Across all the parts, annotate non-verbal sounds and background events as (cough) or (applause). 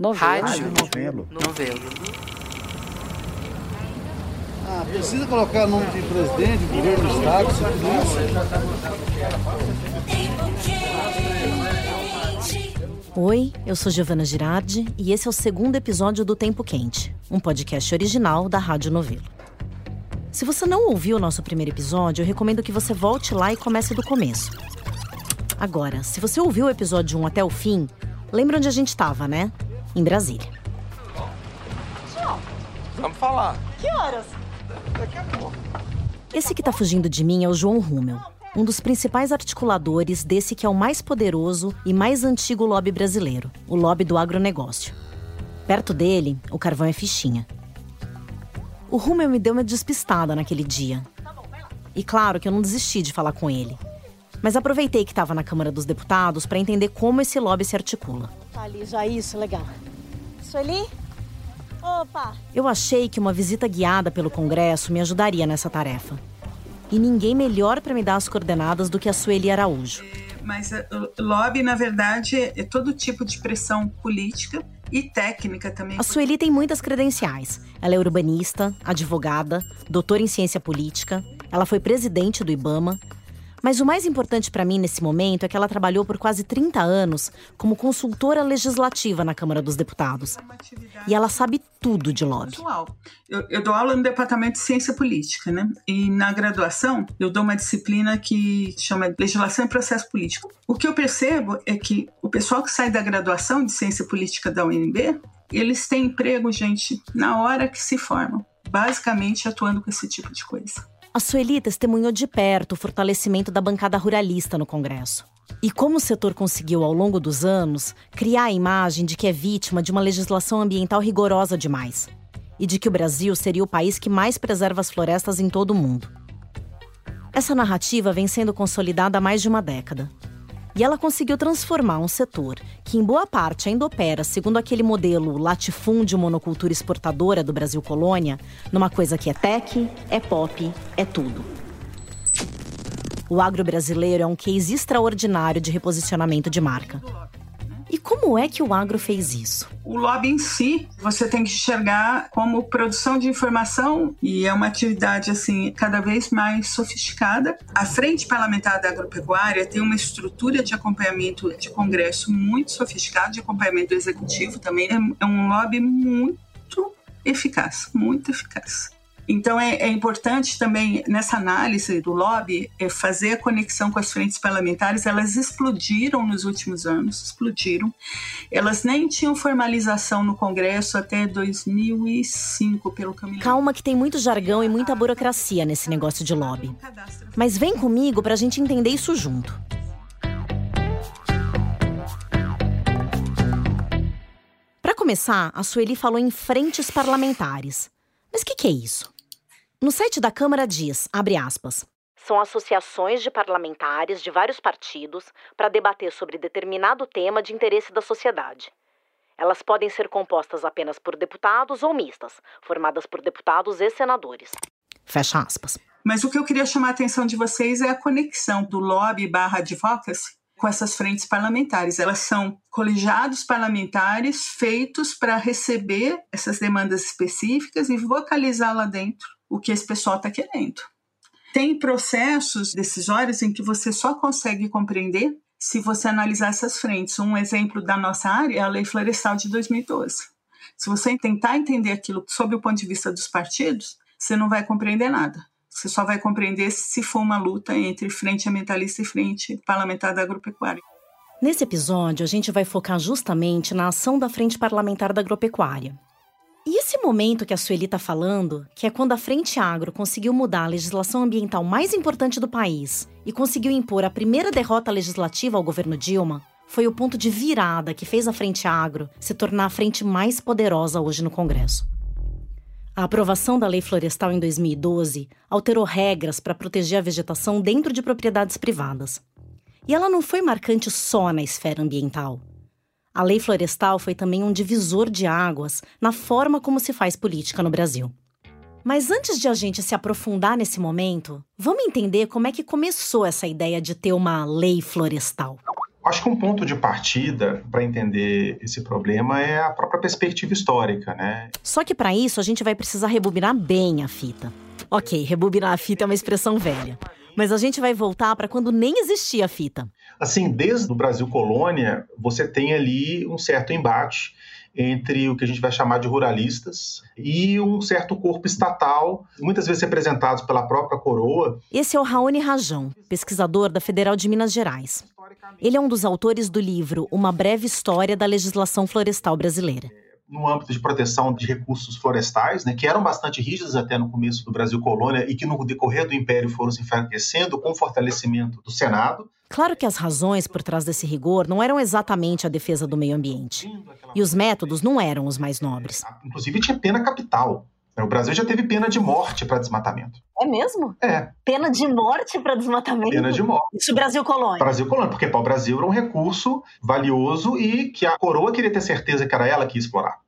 Novelo. Rádio. Novelo. Novelo. Ah, precisa colocar nome de presidente, governo do estado, tudo Oi, eu sou Giovana Girardi e esse é o segundo episódio do Tempo Quente, um podcast original da Rádio Novelo. Se você não ouviu o nosso primeiro episódio, eu recomendo que você volte lá e comece do começo. Agora, se você ouviu o episódio 1 até o fim, lembra onde a gente estava, né? Em Brasília. Vamos falar. Esse que tá fugindo de mim é o João Rummel, um dos principais articuladores desse que é o mais poderoso e mais antigo lobby brasileiro, o lobby do agronegócio. Perto dele, o carvão é fichinha. O Rummel me deu uma despistada naquele dia. E claro que eu não desisti de falar com ele. Mas aproveitei que estava na Câmara dos Deputados para entender como esse lobby se articula. Tá ali já isso, legal. Sueli? Opa! Eu achei que uma visita guiada pelo Congresso me ajudaria nessa tarefa. E ninguém melhor para me dar as coordenadas do que a Sueli Araújo. Mas eh, o lobby, na verdade, é todo tipo de pressão política e técnica também. A Sueli tem muitas credenciais. Ela é urbanista, advogada, doutora em ciência política. Ela foi presidente do IBAMA. Mas o mais importante para mim nesse momento é que ela trabalhou por quase 30 anos como consultora legislativa na Câmara dos Deputados. E ela sabe tudo de lobby. Eu, eu dou aula no departamento de ciência política, né? E na graduação eu dou uma disciplina que chama legislação e processo político. O que eu percebo é que o pessoal que sai da graduação de ciência política da UNB, eles têm emprego, gente, na hora que se formam, basicamente atuando com esse tipo de coisa. A Sueli testemunhou de perto o fortalecimento da bancada ruralista no Congresso. E como o setor conseguiu, ao longo dos anos, criar a imagem de que é vítima de uma legislação ambiental rigorosa demais. E de que o Brasil seria o país que mais preserva as florestas em todo o mundo. Essa narrativa vem sendo consolidada há mais de uma década. E ela conseguiu transformar um setor que, em boa parte, ainda opera segundo aquele modelo latifúndio monocultura exportadora do Brasil colônia, numa coisa que é tech, é pop, é tudo. O agro brasileiro é um case extraordinário de reposicionamento de marca. E como é que o agro fez isso? O lobby em si, você tem que enxergar como produção de informação e é uma atividade assim cada vez mais sofisticada. A Frente Parlamentar da Agropecuária tem uma estrutura de acompanhamento de congresso muito sofisticado, de acompanhamento do executivo também. É um lobby muito eficaz, muito eficaz. Então é, é, importante também nessa análise do lobby é fazer a conexão com as frentes parlamentares. Elas explodiram nos últimos anos, explodiram. Elas nem tinham formalização no Congresso até 2005, pelo caminho. Calma que tem muito jargão e muita burocracia nesse negócio de lobby. Mas vem comigo para a gente entender isso junto. Para começar, a Sueli falou em frentes parlamentares. Mas o que, que é isso? No site da Câmara diz, abre aspas, são associações de parlamentares de vários partidos para debater sobre determinado tema de interesse da sociedade. Elas podem ser compostas apenas por deputados ou mistas, formadas por deputados e senadores. Fecha aspas. Mas o que eu queria chamar a atenção de vocês é a conexão do lobby barra advocacy com essas frentes parlamentares. Elas são colegiados parlamentares feitos para receber essas demandas específicas e vocalizar lá dentro o que esse pessoal está querendo. Tem processos decisórios em que você só consegue compreender se você analisar essas frentes. Um exemplo da nossa área é a Lei Florestal de 2012. Se você tentar entender aquilo sob o ponto de vista dos partidos, você não vai compreender nada. Você só vai compreender se for uma luta entre frente ambientalista e frente parlamentar da agropecuária. Nesse episódio, a gente vai focar justamente na ação da Frente Parlamentar da Agropecuária. E esse momento que a Sueli está falando, que é quando a Frente Agro conseguiu mudar a legislação ambiental mais importante do país e conseguiu impor a primeira derrota legislativa ao governo Dilma, foi o ponto de virada que fez a Frente Agro se tornar a frente mais poderosa hoje no Congresso. A aprovação da Lei Florestal em 2012 alterou regras para proteger a vegetação dentro de propriedades privadas. E ela não foi marcante só na esfera ambiental. A lei florestal foi também um divisor de águas na forma como se faz política no Brasil. Mas antes de a gente se aprofundar nesse momento, vamos entender como é que começou essa ideia de ter uma lei florestal. Acho que um ponto de partida para entender esse problema é a própria perspectiva histórica, né? Só que para isso a gente vai precisar rebobinar bem a fita. Ok, rebobinar a fita é uma expressão velha, mas a gente vai voltar para quando nem existia a fita. Assim, desde o Brasil colônia, você tem ali um certo embate entre o que a gente vai chamar de ruralistas e um certo corpo estatal, muitas vezes representados pela própria coroa. Esse é o Raoni Rajão, pesquisador da Federal de Minas Gerais. Ele é um dos autores do livro Uma Breve História da Legislação Florestal Brasileira no âmbito de proteção de recursos florestais, né, que eram bastante rígidos até no começo do Brasil colônia e que no decorrer do Império foram se enfraquecendo com o fortalecimento do Senado. Claro que as razões por trás desse rigor não eram exatamente a defesa do meio ambiente. E os métodos não eram os mais nobres. Inclusive tinha pena capital. O Brasil já teve pena de morte para desmatamento. É mesmo? É. Pena de morte para desmatamento? Pena de morte. Isso Brasil colônia. Brasil colônia, porque para o Brasil era um recurso valioso e que a coroa queria ter certeza que era ela que ia explorar.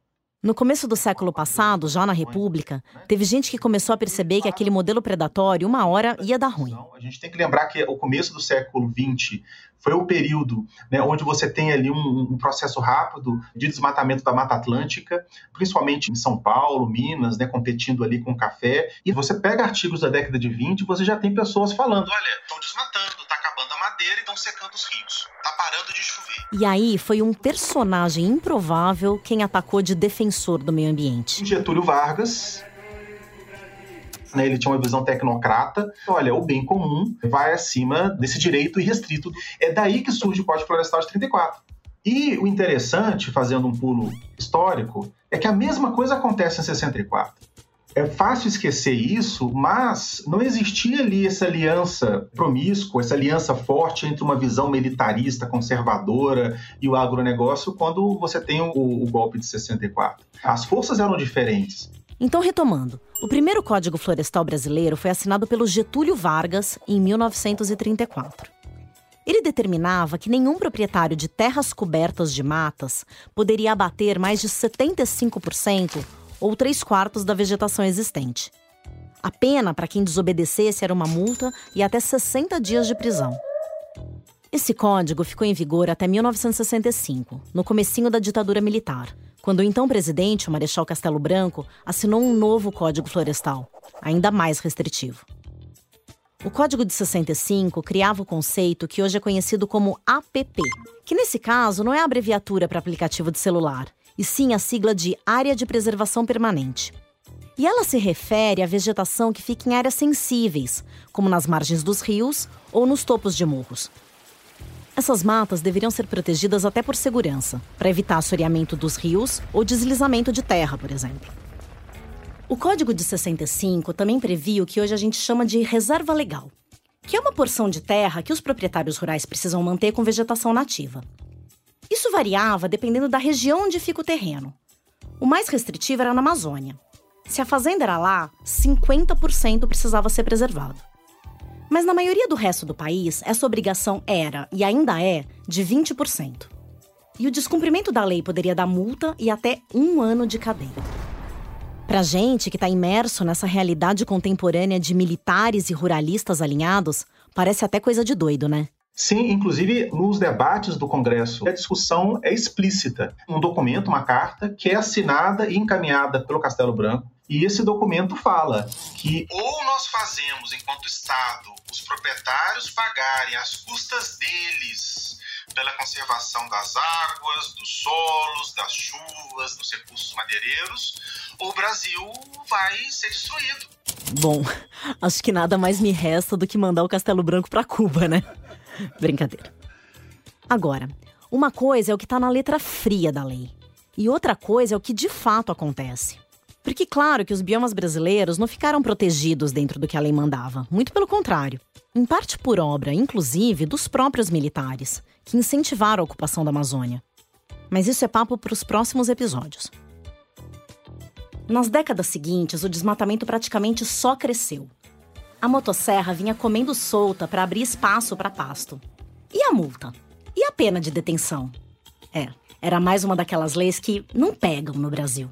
No começo do século passado, já na República, teve gente que começou a perceber que aquele modelo predatório, uma hora, ia dar ruim. A gente tem que lembrar que o começo do século XX foi o período né, onde você tem ali um, um, processo rápido de desmatamento da Mata Atlântica, principalmente em São Paulo, Minas, né, competindo ali com café. E você pega artigos da década de 20 e você já tem pessoas falando: olha, estão desmatando, está acabando a madeira e estão secando os rios. Está parando de chover. E aí foi um personagem improvável quem atacou de defensor do meio ambiente. Getúlio Vargas, né, ele tinha uma visão tecnocrata. Olha, o bem comum vai acima desse direito irrestrito. É daí que surge o Código Florestal de 34. E o interessante, fazendo um pulo histórico, é que a mesma coisa acontece em 64. É fácil esquecer isso, mas não existia ali essa aliança promíscua, essa aliança forte entre uma visão militarista, conservadora e o agronegócio quando você tem o, o golpe de 64. As forças eram diferentes. Então, retomando, o primeiro Código Florestal brasileiro foi assinado pelo Getúlio Vargas em 1934. Ele determinava que nenhum proprietário de terras cobertas de matas poderia abater mais de 75% ou 3 quartos da vegetação existente. A pena para quem desobedecesse era uma multa e até 60 dias de prisão. Esse código ficou em vigor até 1965, no comecinho da ditadura militar, quando o então presidente, o Marechal Castelo Branco, assinou um novo Código Florestal, ainda mais restritivo. O Código de 65 criava o conceito que hoje é conhecido como APP, que nesse caso não é abreviatura para aplicativo de celular, e sim a sigla de Área de Preservação Permanente. E ela se refere à vegetação que fica em áreas sensíveis, como nas margens dos rios ou nos topos de morros. Essas matas deveriam ser protegidas até por segurança, para evitar assoreamento dos rios ou deslizamento de terra, por exemplo. O Código de 65 também previa o que hoje a gente chama de reserva legal, que é uma porção de terra que os proprietários rurais precisam manter com vegetação nativa. Isso variava dependendo da região onde fica o terreno. O mais restritivo era na Amazônia. Se a fazenda era lá, 50% precisava ser preservado. Mas na maioria do resto do país, essa obrigação era, e ainda é, de 20%. E o descumprimento da lei poderia dar multa e até um ano de cadeia. Pra gente que está imerso nessa realidade contemporânea de militares e ruralistas alinhados, parece até coisa de doido, né? Sim, inclusive nos debates do Congresso, a discussão é explícita. Um documento, uma carta, que é assinada e encaminhada pelo Castelo Branco. E esse documento fala que ou nós fazemos, enquanto Estado, os proprietários pagarem as custas deles pela conservação das águas, dos solos, das chuvas, dos recursos madeireiros, ou o Brasil vai ser destruído. Bom, acho que nada mais me resta do que mandar o Castelo Branco para Cuba, né? Brincadeira. Agora, uma coisa é o que está na letra fria da lei, e outra coisa é o que de fato acontece. Porque, claro, que os biomas brasileiros não ficaram protegidos dentro do que a lei mandava, muito pelo contrário. Em parte por obra, inclusive, dos próprios militares, que incentivaram a ocupação da Amazônia. Mas isso é papo para os próximos episódios. Nas décadas seguintes, o desmatamento praticamente só cresceu a motosserra vinha comendo solta para abrir espaço para pasto. E a multa? E a pena de detenção? É, era mais uma daquelas leis que não pegam no Brasil.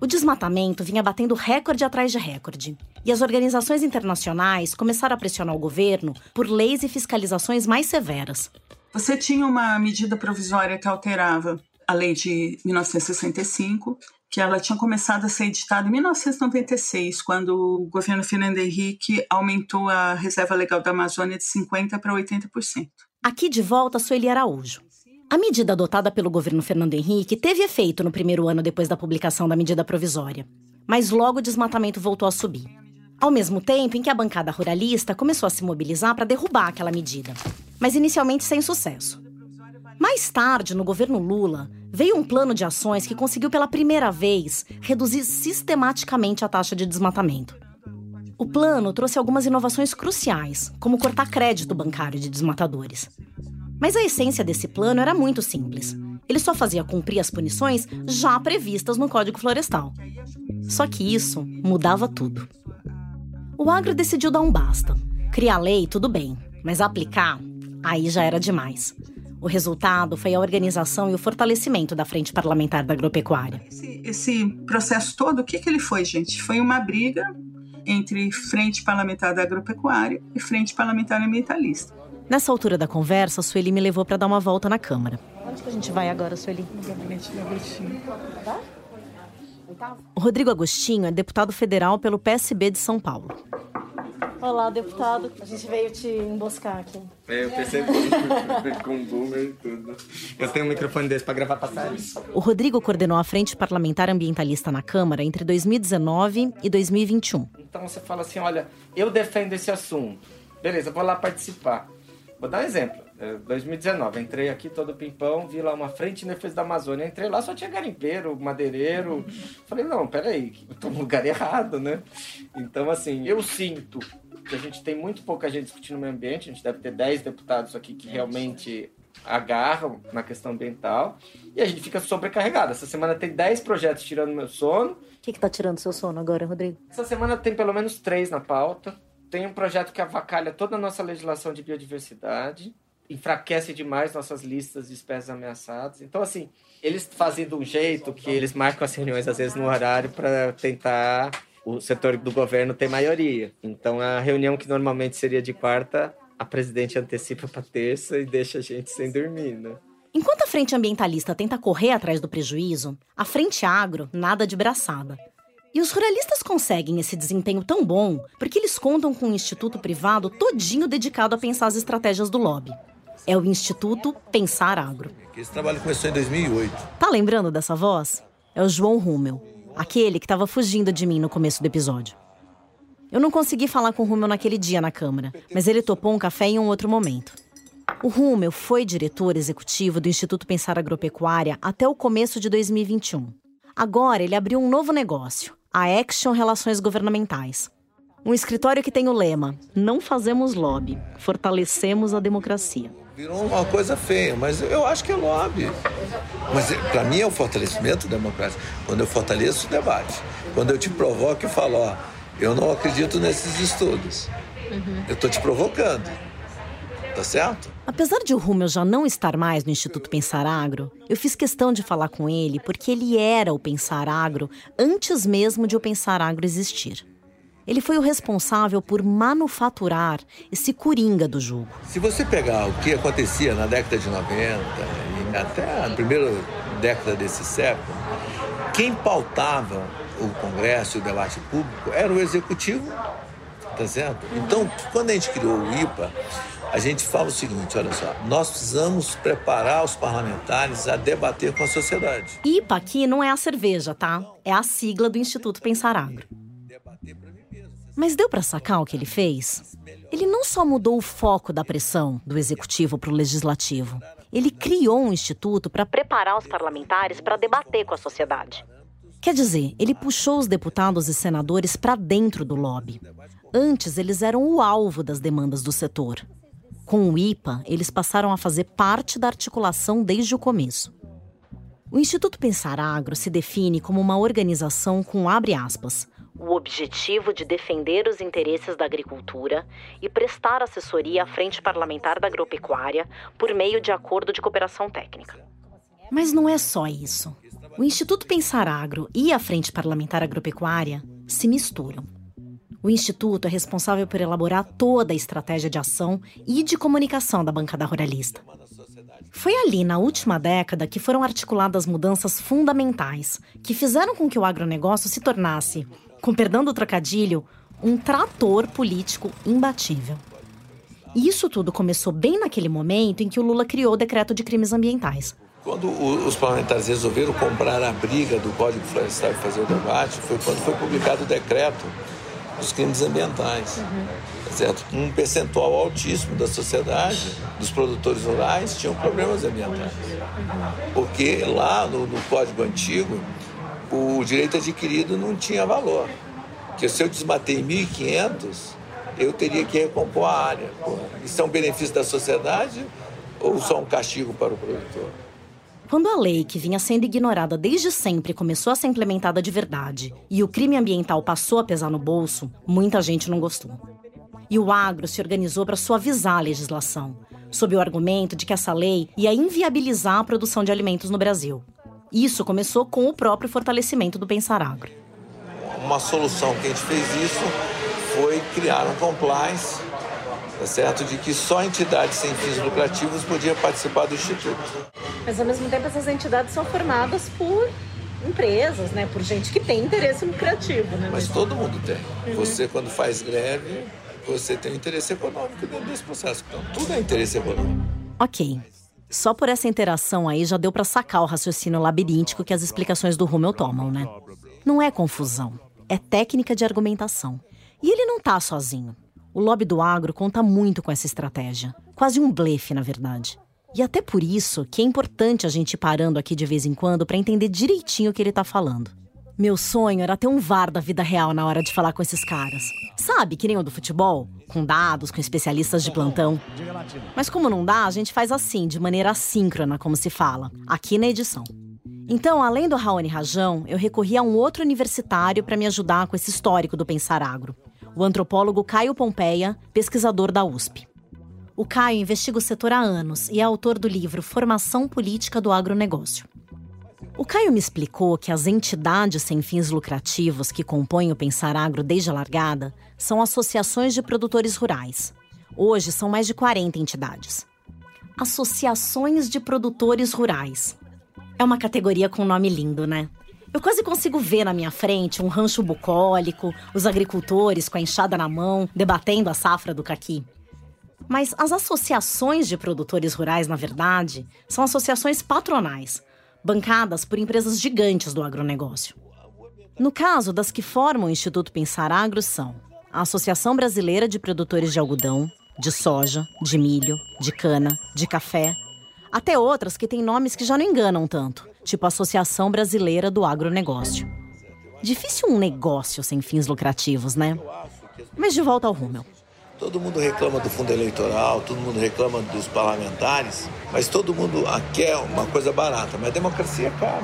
O desmatamento vinha batendo recorde atrás de recorde, e as organizações internacionais começaram a pressionar o governo por leis e fiscalizações mais severas. Você tinha uma medida provisória que alterava a lei de 1965, que ela tinha começado a ser editada em 1996, quando o governo Fernando Henrique aumentou a reserva legal da Amazônia de 50% para 80%. Aqui de volta, Sueli Araújo. A medida adotada pelo governo Fernando Henrique teve efeito no primeiro ano depois da publicação da medida provisória, mas logo o desmatamento voltou a subir. Ao mesmo tempo em que a bancada ruralista começou a se mobilizar para derrubar aquela medida, mas inicialmente sem sucesso. Mais tarde, no governo Lula, veio um plano de ações que conseguiu pela primeira vez reduzir sistematicamente a taxa de desmatamento. O plano trouxe algumas inovações cruciais, como cortar crédito bancário de desmatadores. Mas a essência desse plano era muito simples. Ele só fazia cumprir as punições já previstas no Código Florestal. Só que isso mudava tudo. O agro decidiu dar um basta. Criar lei, tudo bem, mas aplicar, aí já era demais. O resultado foi a organização e o fortalecimento da Frente Parlamentar da Agropecuária. Esse, esse processo todo, o que, que ele foi, gente? Foi uma briga entre Frente Parlamentar da Agropecuária e Frente Parlamentar Ambientalista. Nessa altura da conversa, a Sueli me levou para dar uma volta na Câmara. Onde que a gente vai agora, Sueli? No gabinete do Agostinho. O Rodrigo Agostinho é deputado federal pelo PSB de São Paulo. Olá, deputado. A gente veio te emboscar aqui. É, eu percebi. com um boomer e tudo. Eu tenho um microfone desse para gravar passagens. O Rodrigo coordenou a Frente Parlamentar Ambientalista na Câmara entre 2019 e 2021. Então você fala assim: olha, eu defendo esse assunto. Beleza, vou lá participar. Vou dar um exemplo. 2019, é, entrei aqui todo pimpão, vi lá uma frente em defesa da Amazônia. Entrei lá, só tinha garimpeiro, madeireiro. Falei, não, peraí, eu tô no lugar errado, né? Então, assim, eu sinto que a gente tem muito pouca gente discutindo o meio ambiente. A gente deve ter 10 deputados aqui que realmente agarram na questão ambiental. E a gente fica sobrecarregado. Essa semana tem 10 projetos tirando meu sono. O que, que tá tirando seu sono agora, Rodrigo? Essa semana tem pelo menos três na pauta tem um projeto que avacalha toda a nossa legislação de biodiversidade, enfraquece demais nossas listas de espécies ameaçadas. Então, assim, eles fazem de um jeito que eles marcam as reuniões, às vezes, no horário para tentar o setor do governo ter maioria. Então, a reunião que normalmente seria de quarta, a presidente antecipa para terça e deixa a gente sem dormir, né? Enquanto a frente ambientalista tenta correr atrás do prejuízo, a frente agro nada de braçada. E os ruralistas conseguem esse desempenho tão bom porque eles contam com um instituto privado todinho dedicado a pensar as estratégias do lobby. É o Instituto Pensar Agro. Esse trabalho começou em 2008. Tá lembrando dessa voz? É o João Rummel, aquele que estava fugindo de mim no começo do episódio. Eu não consegui falar com o Rummel naquele dia na Câmara, mas ele topou um café em um outro momento. O Rummel foi diretor executivo do Instituto Pensar Agropecuária até o começo de 2021. Agora ele abriu um novo negócio, a Action Relações Governamentais. Um escritório que tem o lema: Não fazemos lobby, fortalecemos a democracia. Virou uma coisa feia, mas eu acho que é lobby. Mas para mim é o fortalecimento democrático. Quando eu fortaleço o debate, quando eu te provoco e falo: Ó, eu não acredito nesses estudos, uhum. eu estou te provocando tá certo? Apesar de o Rummel já não estar mais no Instituto Pensar Agro, eu fiz questão de falar com ele porque ele era o Pensar Agro antes mesmo de o Pensar Agro existir. Ele foi o responsável por manufaturar esse coringa do jogo. Se você pegar o que acontecia na década de 90 e até na primeira década desse século, quem pautava o Congresso e o debate público era o executivo, tá certo? Então, quando a gente criou o IPA, a gente fala o seguinte: olha só, nós precisamos preparar os parlamentares a debater com a sociedade. IPA aqui não é a cerveja, tá? É a sigla do Instituto Pensar Agro. Mas deu para sacar o que ele fez? Ele não só mudou o foco da pressão do executivo para o legislativo, ele criou um instituto para preparar os parlamentares para debater com a sociedade. Quer dizer, ele puxou os deputados e senadores para dentro do lobby. Antes, eles eram o alvo das demandas do setor. Com o IPA, eles passaram a fazer parte da articulação desde o começo. O Instituto Pensar Agro se define como uma organização com abre aspas, o objetivo de defender os interesses da agricultura e prestar assessoria à Frente Parlamentar da Agropecuária por meio de acordo de cooperação técnica. Mas não é só isso. O Instituto Pensar Agro e a Frente Parlamentar Agropecuária se misturam. O Instituto é responsável por elaborar toda a estratégia de ação e de comunicação da bancada ruralista. Foi ali, na última década, que foram articuladas mudanças fundamentais que fizeram com que o agronegócio se tornasse, com perdão do trocadilho, um trator político imbatível. E isso tudo começou bem naquele momento em que o Lula criou o decreto de crimes ambientais. Quando os parlamentares resolveram comprar a briga do Código Florestal e fazer o debate, foi quando foi publicado o decreto dos crimes ambientais. Uhum. Certo? Um percentual altíssimo da sociedade, dos produtores rurais, tinham problemas ambientais. Porque lá no, no Código Antigo, o direito adquirido não tinha valor. Porque se eu desmatei 1.500, eu teria que recompor a área. Isso é um benefício da sociedade ou só um castigo para o produtor? Quando a lei, que vinha sendo ignorada desde sempre, começou a ser implementada de verdade e o crime ambiental passou a pesar no bolso, muita gente não gostou. E o agro se organizou para suavizar a legislação, sob o argumento de que essa lei ia inviabilizar a produção de alimentos no Brasil. Isso começou com o próprio fortalecimento do Pensar Agro. Uma solução que a gente fez isso foi criar um compliance tá certo? De que só entidades sem fins lucrativos podiam participar do Instituto. Mas, ao mesmo tempo, essas entidades são formadas por empresas, né? Por gente que tem interesse lucrativo, né? Mas todo mundo tem. Uhum. Você, quando faz greve, você tem interesse econômico dentro desse processo. Então, tudo é interesse econômico. Ok. Só por essa interação aí já deu para sacar o raciocínio labiríntico que as explicações do Rummel tomam, né? Não é confusão, é técnica de argumentação. E ele não tá sozinho. O lobby do agro conta muito com essa estratégia. Quase um blefe, na verdade. E até por isso que é importante a gente ir parando aqui de vez em quando para entender direitinho o que ele tá falando. Meu sonho era ter um VAR da vida real na hora de falar com esses caras. Sabe, que nem o do futebol? Com dados, com especialistas de plantão. Mas como não dá, a gente faz assim, de maneira assíncrona, como se fala, aqui na edição. Então, além do Raoni Rajão, eu recorri a um outro universitário para me ajudar com esse histórico do pensar agro o antropólogo Caio Pompeia, pesquisador da USP. O Caio investiga o setor há anos e é autor do livro Formação Política do Agronegócio. O Caio me explicou que as entidades sem fins lucrativos que compõem o Pensar Agro desde a largada são associações de produtores rurais. Hoje são mais de 40 entidades. Associações de produtores rurais. É uma categoria com nome lindo, né? Eu quase consigo ver na minha frente um rancho bucólico, os agricultores com a enxada na mão, debatendo a safra do caqui. Mas as associações de produtores rurais, na verdade, são associações patronais, bancadas por empresas gigantes do agronegócio. No caso das que formam o Instituto Pensar Agro são a Associação Brasileira de Produtores de Algodão, de Soja, de Milho, de Cana, de Café, até outras que têm nomes que já não enganam tanto, tipo Associação Brasileira do Agronegócio. Difícil um negócio sem fins lucrativos, né? Mas de volta ao Rúmel. Todo mundo reclama do fundo eleitoral, todo mundo reclama dos parlamentares, mas todo mundo quer uma coisa barata. Mas a democracia é cara.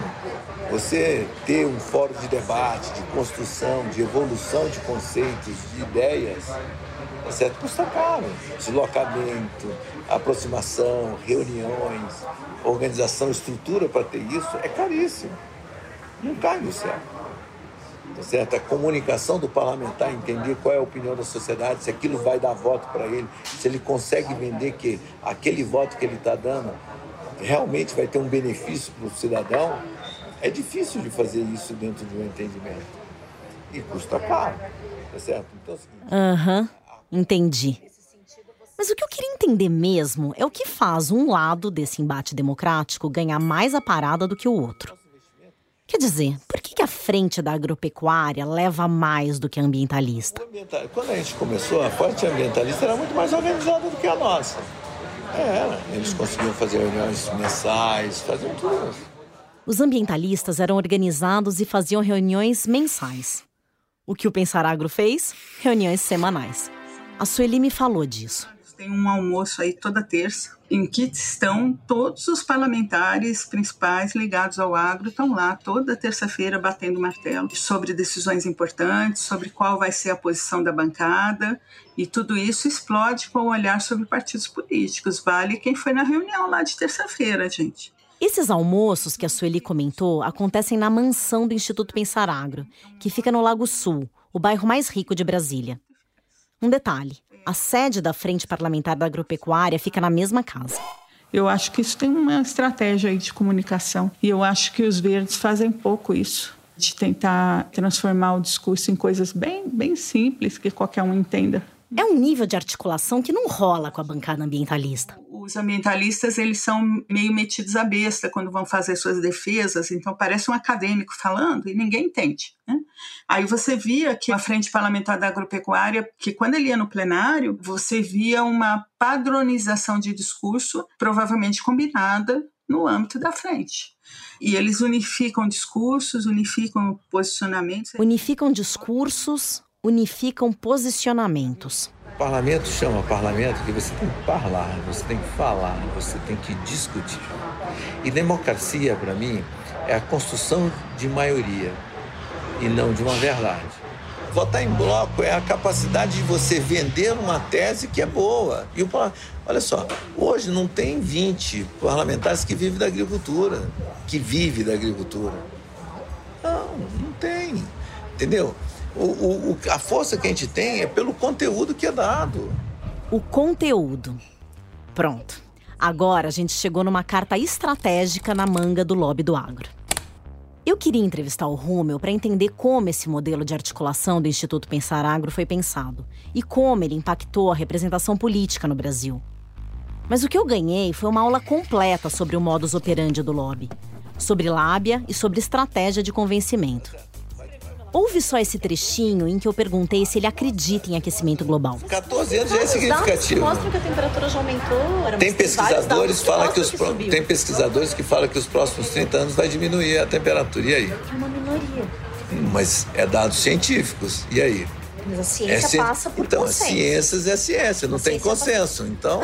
Você ter um fórum de debate, de construção, de evolução de conceitos, de ideias, é certo? Custa caro. Deslocamento, aproximação, reuniões, organização, estrutura para ter isso é caríssimo. Não cai no céu. Tá certo? A comunicação do parlamentar, entender qual é a opinião da sociedade, se aquilo vai dar voto para ele, se ele consegue vender que aquele voto que ele está dando realmente vai ter um benefício para o cidadão, é difícil de fazer isso dentro de um entendimento. E custa caro, tá certo? Então, é uhum, entendi. Mas o que eu queria entender mesmo é o que faz um lado desse embate democrático ganhar mais a parada do que o outro. Quer dizer, por que, a frente da agropecuária leva mais do que a ambientalista? Quando a gente começou, a frente ambientalista era muito mais organizada do que a nossa. Era, eles conseguiam fazer reuniões mensais, faziam tudo isso. Os ambientalistas eram organizados e faziam reuniões mensais. O que o Pensar Agro fez? Reuniões semanais. A Sueli me falou disso tem um almoço aí toda terça, em que estão todos os parlamentares principais ligados ao agro, estão lá toda terça-feira batendo martelo sobre decisões importantes, sobre qual vai ser a posição da bancada, e tudo isso explode com o olhar sobre partidos políticos. Vale quem foi na reunião lá de terça-feira, gente. Esses almoços que a Sueli comentou acontecem na mansão do Instituto Pensar Agro, que fica no Lago Sul, o bairro mais rico de Brasília. Um detalhe: a sede da Frente Parlamentar da Agropecuária fica na mesma casa. Eu acho que isso tem uma estratégia aí de comunicação. E eu acho que os verdes fazem pouco isso. De tentar transformar o discurso em coisas bem, bem simples que qualquer um entenda. É um nível de articulação que não rola com a bancada ambientalista. Os ambientalistas, eles são meio metidos à besta quando vão fazer suas defesas, então parece um acadêmico falando e ninguém entende. Né? Aí você via que a Frente Parlamentar da Agropecuária, que quando ele ia no plenário, você via uma padronização de discurso, provavelmente combinada no âmbito da frente. E eles unificam discursos, unificam posicionamentos. Unificam discursos, unificam posicionamentos. O parlamento chama parlamento que você tem que falar, você tem que falar, você tem que discutir. E democracia, para mim, é a construção de maioria e não de uma verdade. Votar em bloco é a capacidade de você vender uma tese que é boa. E o, olha só, hoje não tem 20 parlamentares que vivem da agricultura, que vive da agricultura. Não, não tem. Entendeu? O, o, a força que a gente tem é pelo conteúdo que é dado. O conteúdo. Pronto. Agora a gente chegou numa carta estratégica na manga do lobby do agro. Eu queria entrevistar o Rúmel para entender como esse modelo de articulação do Instituto Pensar Agro foi pensado e como ele impactou a representação política no Brasil. Mas o que eu ganhei foi uma aula completa sobre o modus operandi do lobby, sobre lábia e sobre estratégia de convencimento. Ouve só esse trechinho em que eu perguntei se ele acredita em aquecimento global. 14 anos já é significativo. mostram que a temperatura já aumentou. Tem pesquisadores, fala que os que tem pesquisadores que falam que os próximos 30 anos vai diminuir a temperatura. E aí? É uma minoria. Mas é dados científicos. E aí? Mas a ciência é passa por Então, consenso. ciências é ciência, não A tem ciência consenso. Então,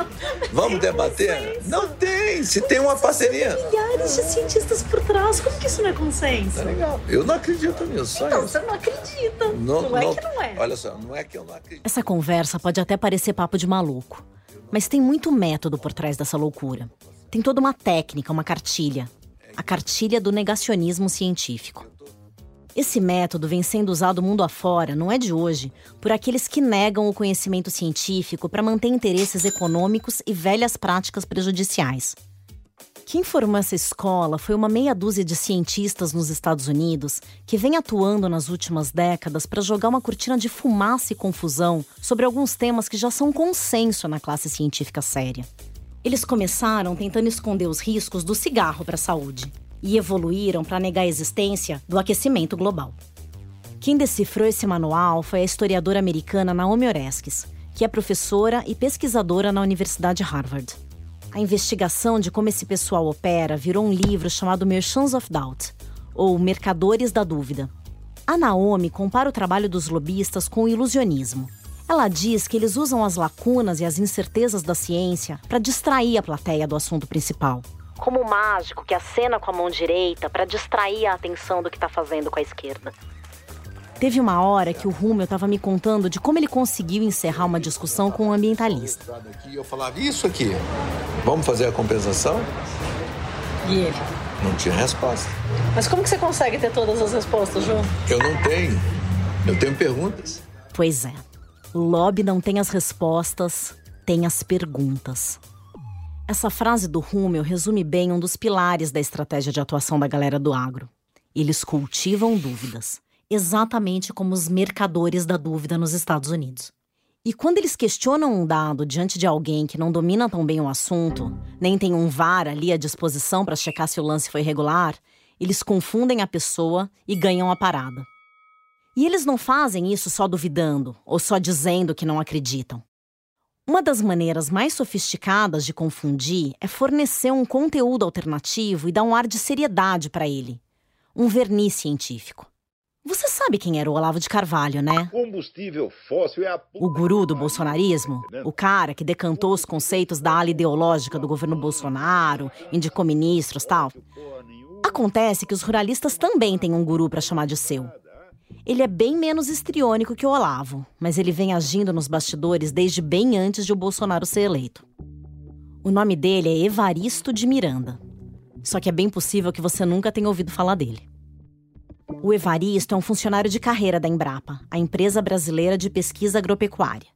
(laughs) vamos debater? Não tem. Se tem uma parceria. Milhares de cientistas por trás, como que isso não é consenso? Tá legal. Eu não acredito nisso. Só Então, isso. você não acredita. Não, é que não é. Olha só, não é que eu não acredito. Essa conversa pode até parecer papo de maluco, mas tem muito método por trás dessa loucura. Tem toda uma técnica, uma cartilha. A cartilha do negacionismo científico. Esse método vem sendo usado mundo afora, não é de hoje, por aqueles que negam o conhecimento científico para manter interesses econômicos e velhas práticas prejudiciais. Quem formou essa escola foi uma meia dúzia de cientistas nos Estados Unidos que vem atuando nas últimas décadas para jogar uma cortina de fumaça e confusão sobre alguns temas que já são consenso na classe científica séria. Eles começaram tentando esconder os riscos do cigarro para a saúde e evoluíram para negar a existência do aquecimento global. Quem decifrou esse manual foi a historiadora americana Naomi Oreskes, que é professora e pesquisadora na Universidade Harvard. A investigação de como esse pessoal opera virou um livro chamado Merchants of Doubt, ou Mercadores da Dúvida. A Naomi compara o trabalho dos lobistas com o ilusionismo. Ela diz que eles usam as lacunas e as incertezas da ciência para distrair a plateia do assunto principal. Como o mágico que acena com a mão direita para distrair a atenção do que está fazendo com a esquerda. Teve uma hora que o Rúmel estava me contando de como ele conseguiu encerrar uma discussão com um ambientalista. Eu falava isso aqui. Vamos fazer a compensação? E ele? Não tinha resposta. Mas como que você consegue ter todas as respostas, João? Eu não tenho. Eu tenho perguntas. Pois é. O lobby não tem as respostas, tem as perguntas. Essa frase do Rúmel resume bem um dos pilares da estratégia de atuação da galera do agro. Eles cultivam dúvidas, exatamente como os mercadores da dúvida nos Estados Unidos. E quando eles questionam um dado diante de alguém que não domina tão bem o assunto, nem tem um VAR ali à disposição para checar se o lance foi regular, eles confundem a pessoa e ganham a parada. E eles não fazem isso só duvidando ou só dizendo que não acreditam. Uma das maneiras mais sofisticadas de confundir é fornecer um conteúdo alternativo e dar um ar de seriedade para ele. Um verniz científico. Você sabe quem era o Olavo de Carvalho, né? Combustível fóssil é a O guru do bolsonarismo? O cara que decantou os conceitos da ala ideológica do governo Bolsonaro, indicou ministros tal. Acontece que os ruralistas também têm um guru para chamar de seu. Ele é bem menos estriônico que o Olavo, mas ele vem agindo nos bastidores desde bem antes de o Bolsonaro ser eleito. O nome dele é Evaristo de Miranda. Só que é bem possível que você nunca tenha ouvido falar dele. O Evaristo é um funcionário de carreira da Embrapa, a empresa brasileira de pesquisa agropecuária.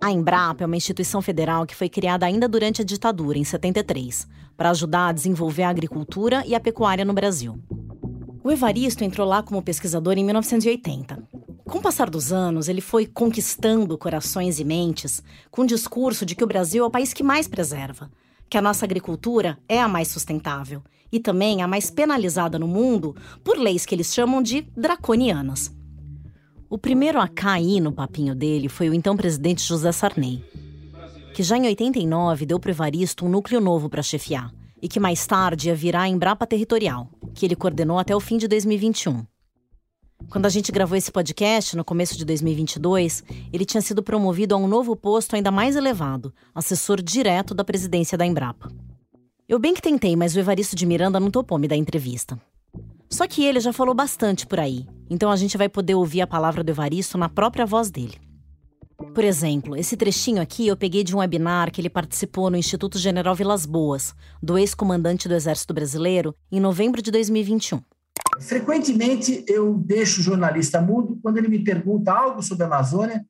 A Embrapa é uma instituição federal que foi criada ainda durante a ditadura, em 73, para ajudar a desenvolver a agricultura e a pecuária no Brasil. O Evaristo entrou lá como pesquisador em 1980. Com o passar dos anos, ele foi conquistando corações e mentes com o discurso de que o Brasil é o país que mais preserva, que a nossa agricultura é a mais sustentável e também a mais penalizada no mundo por leis que eles chamam de draconianas. O primeiro a cair no papinho dele foi o então presidente José Sarney, que já em 89 deu para Evaristo um núcleo novo para chefiar e que mais tarde ia virar a Embrapa Territorial, que ele coordenou até o fim de 2021. Quando a gente gravou esse podcast, no começo de 2022, ele tinha sido promovido a um novo posto ainda mais elevado, assessor direto da presidência da Embrapa. Eu bem que tentei, mas o Evaristo de Miranda não topou me dar entrevista. Só que ele já falou bastante por aí, então a gente vai poder ouvir a palavra do Evaristo na própria voz dele. Por exemplo, esse trechinho aqui eu peguei de um webinar que ele participou no Instituto General Vilas Boas, do ex-comandante do Exército Brasileiro, em novembro de 2021. Frequentemente eu deixo o jornalista mudo quando ele me pergunta algo sobre a Amazônia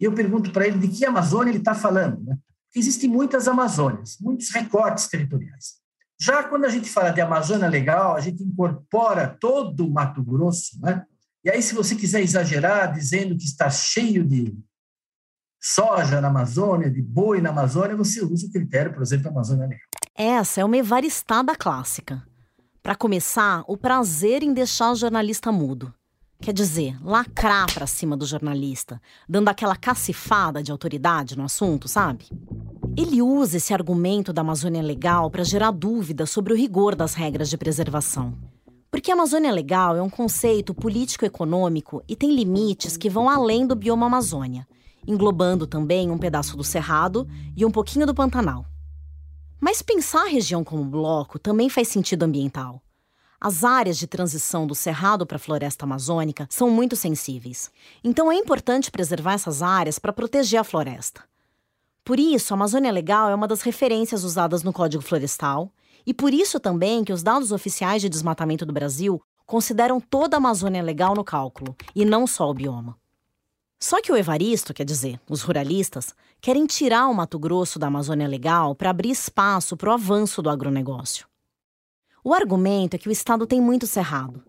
e eu pergunto para ele de que Amazônia ele está falando. Né? Existem muitas Amazônias, muitos recortes territoriais. Já quando a gente fala de Amazônia Legal, a gente incorpora todo o Mato Grosso, né? E aí, se você quiser exagerar, dizendo que está cheio de soja na Amazônia, de boi na Amazônia, você usa o critério, por exemplo, Amazônia Legal. Essa é uma evaristada clássica. Para começar, o prazer em deixar o jornalista mudo. Quer dizer, lacrar para cima do jornalista, dando aquela cacifada de autoridade no assunto, sabe? Ele usa esse argumento da Amazônia Legal para gerar dúvida sobre o rigor das regras de preservação. Porque a Amazônia Legal é um conceito político-econômico e tem limites que vão além do bioma Amazônia, englobando também um pedaço do Cerrado e um pouquinho do Pantanal. Mas pensar a região como bloco também faz sentido ambiental. As áreas de transição do Cerrado para a floresta amazônica são muito sensíveis. Então é importante preservar essas áreas para proteger a floresta. Por isso, a Amazônia Legal é uma das referências usadas no Código Florestal, e por isso também que os dados oficiais de desmatamento do Brasil consideram toda a Amazônia Legal no cálculo, e não só o bioma. Só que o Evaristo, quer dizer, os ruralistas, querem tirar o Mato Grosso da Amazônia Legal para abrir espaço para o avanço do agronegócio. O argumento é que o Estado tem muito cerrado,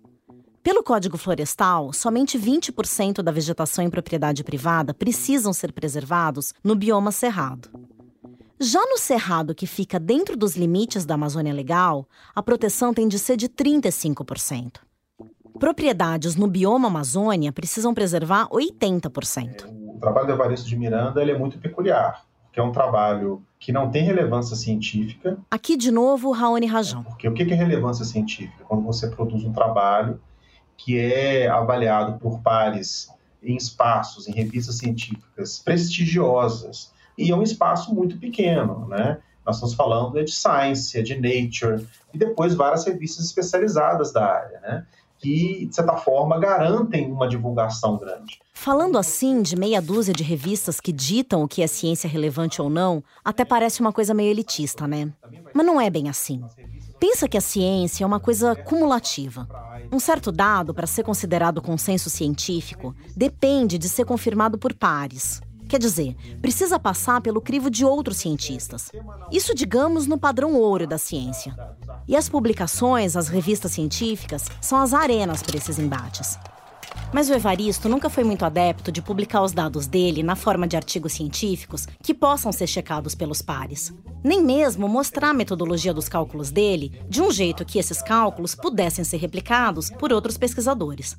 pelo Código Florestal, somente 20% da vegetação em propriedade privada precisam ser preservados no bioma cerrado. Já no cerrado que fica dentro dos limites da Amazônia Legal, a proteção tem de ser de 35%. Propriedades no bioma Amazônia precisam preservar 80%. O trabalho do Evaristo de Miranda é muito peculiar, que é um trabalho que não tem relevância científica. Aqui de novo, Raoni Rajão. Porque o que é relevância científica? Quando você produz um trabalho que é avaliado por pares em espaços, em revistas científicas prestigiosas, e é um espaço muito pequeno, né? Nós estamos falando é de Science, é de Nature, e depois várias revistas especializadas da área, né? Que, de certa forma, garantem uma divulgação grande. Falando assim de meia dúzia de revistas que ditam o que é ciência relevante ou não, até parece uma coisa meio elitista, né? Mas não é bem assim. Pensa que a ciência é uma coisa cumulativa. Um certo dado, para ser considerado consenso científico, depende de ser confirmado por pares. Quer dizer, precisa passar pelo crivo de outros cientistas. Isso, digamos, no padrão ouro da ciência. E as publicações, as revistas científicas, são as arenas para esses embates. Mas o Evaristo nunca foi muito adepto de publicar os dados dele na forma de artigos científicos que possam ser checados pelos pares. Nem mesmo mostrar a metodologia dos cálculos dele de um jeito que esses cálculos pudessem ser replicados por outros pesquisadores.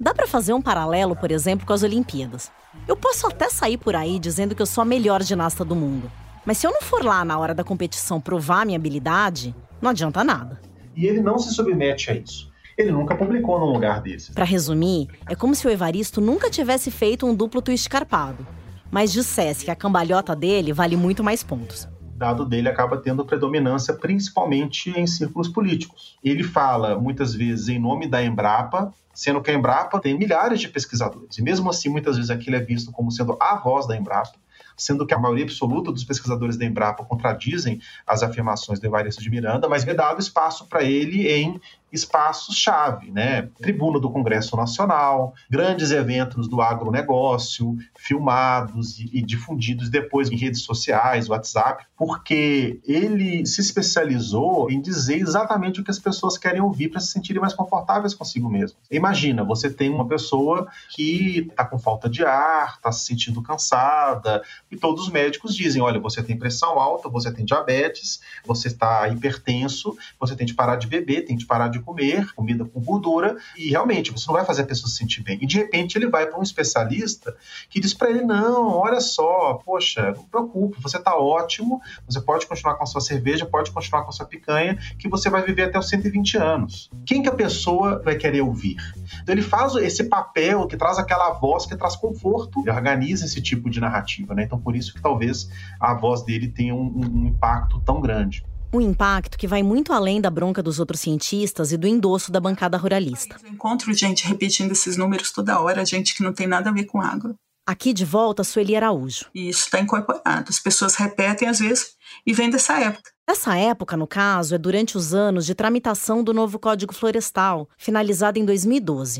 Dá para fazer um paralelo, por exemplo, com as Olimpíadas. Eu posso até sair por aí dizendo que eu sou a melhor ginasta do mundo. Mas se eu não for lá na hora da competição provar minha habilidade, não adianta nada. E ele não se submete a isso. Ele nunca publicou num lugar desses. Para resumir, é como se o Evaristo nunca tivesse feito um duplo twist carpado, mas dissesse que a cambalhota dele vale muito mais pontos dado dele acaba tendo predominância principalmente em círculos políticos. Ele fala muitas vezes em nome da Embrapa, sendo que a Embrapa tem milhares de pesquisadores. E mesmo assim, muitas vezes aquilo é visto como sendo a voz da Embrapa sendo que a maioria absoluta dos pesquisadores da Embrapa contradizem as afirmações do Evaristo de Miranda, mas é dado espaço para ele em espaços-chave, né? Tribuna do Congresso Nacional, grandes eventos do agronegócio, filmados e, e difundidos depois em redes sociais, WhatsApp, porque ele se especializou em dizer exatamente o que as pessoas querem ouvir para se sentirem mais confortáveis consigo mesmo. Imagina, você tem uma pessoa que está com falta de ar, está se sentindo cansada, e todos os médicos dizem: olha, você tem pressão alta, você tem diabetes, você está hipertenso, você tem de parar de beber, tem de parar de comer comida com gordura, e realmente você não vai fazer a pessoa se sentir bem. E de repente ele vai para um especialista que diz para ele: não, olha só, poxa, não preocupe, você está ótimo, você pode continuar com a sua cerveja, pode continuar com a sua picanha, que você vai viver até os 120 anos. Quem que a pessoa vai querer ouvir? Então ele faz esse papel que traz aquela voz que traz conforto, e organiza esse tipo de narrativa, né? Então por isso que talvez a voz dele tenha um, um impacto tão grande. Um impacto que vai muito além da bronca dos outros cientistas e do endosso da bancada ruralista. Eu encontro gente repetindo esses números toda hora, gente que não tem nada a ver com agro. Aqui de volta, Sueli Araújo. E isso está incorporado. As pessoas repetem às vezes e vem dessa época. Essa época, no caso, é durante os anos de tramitação do novo Código Florestal, finalizado em 2012.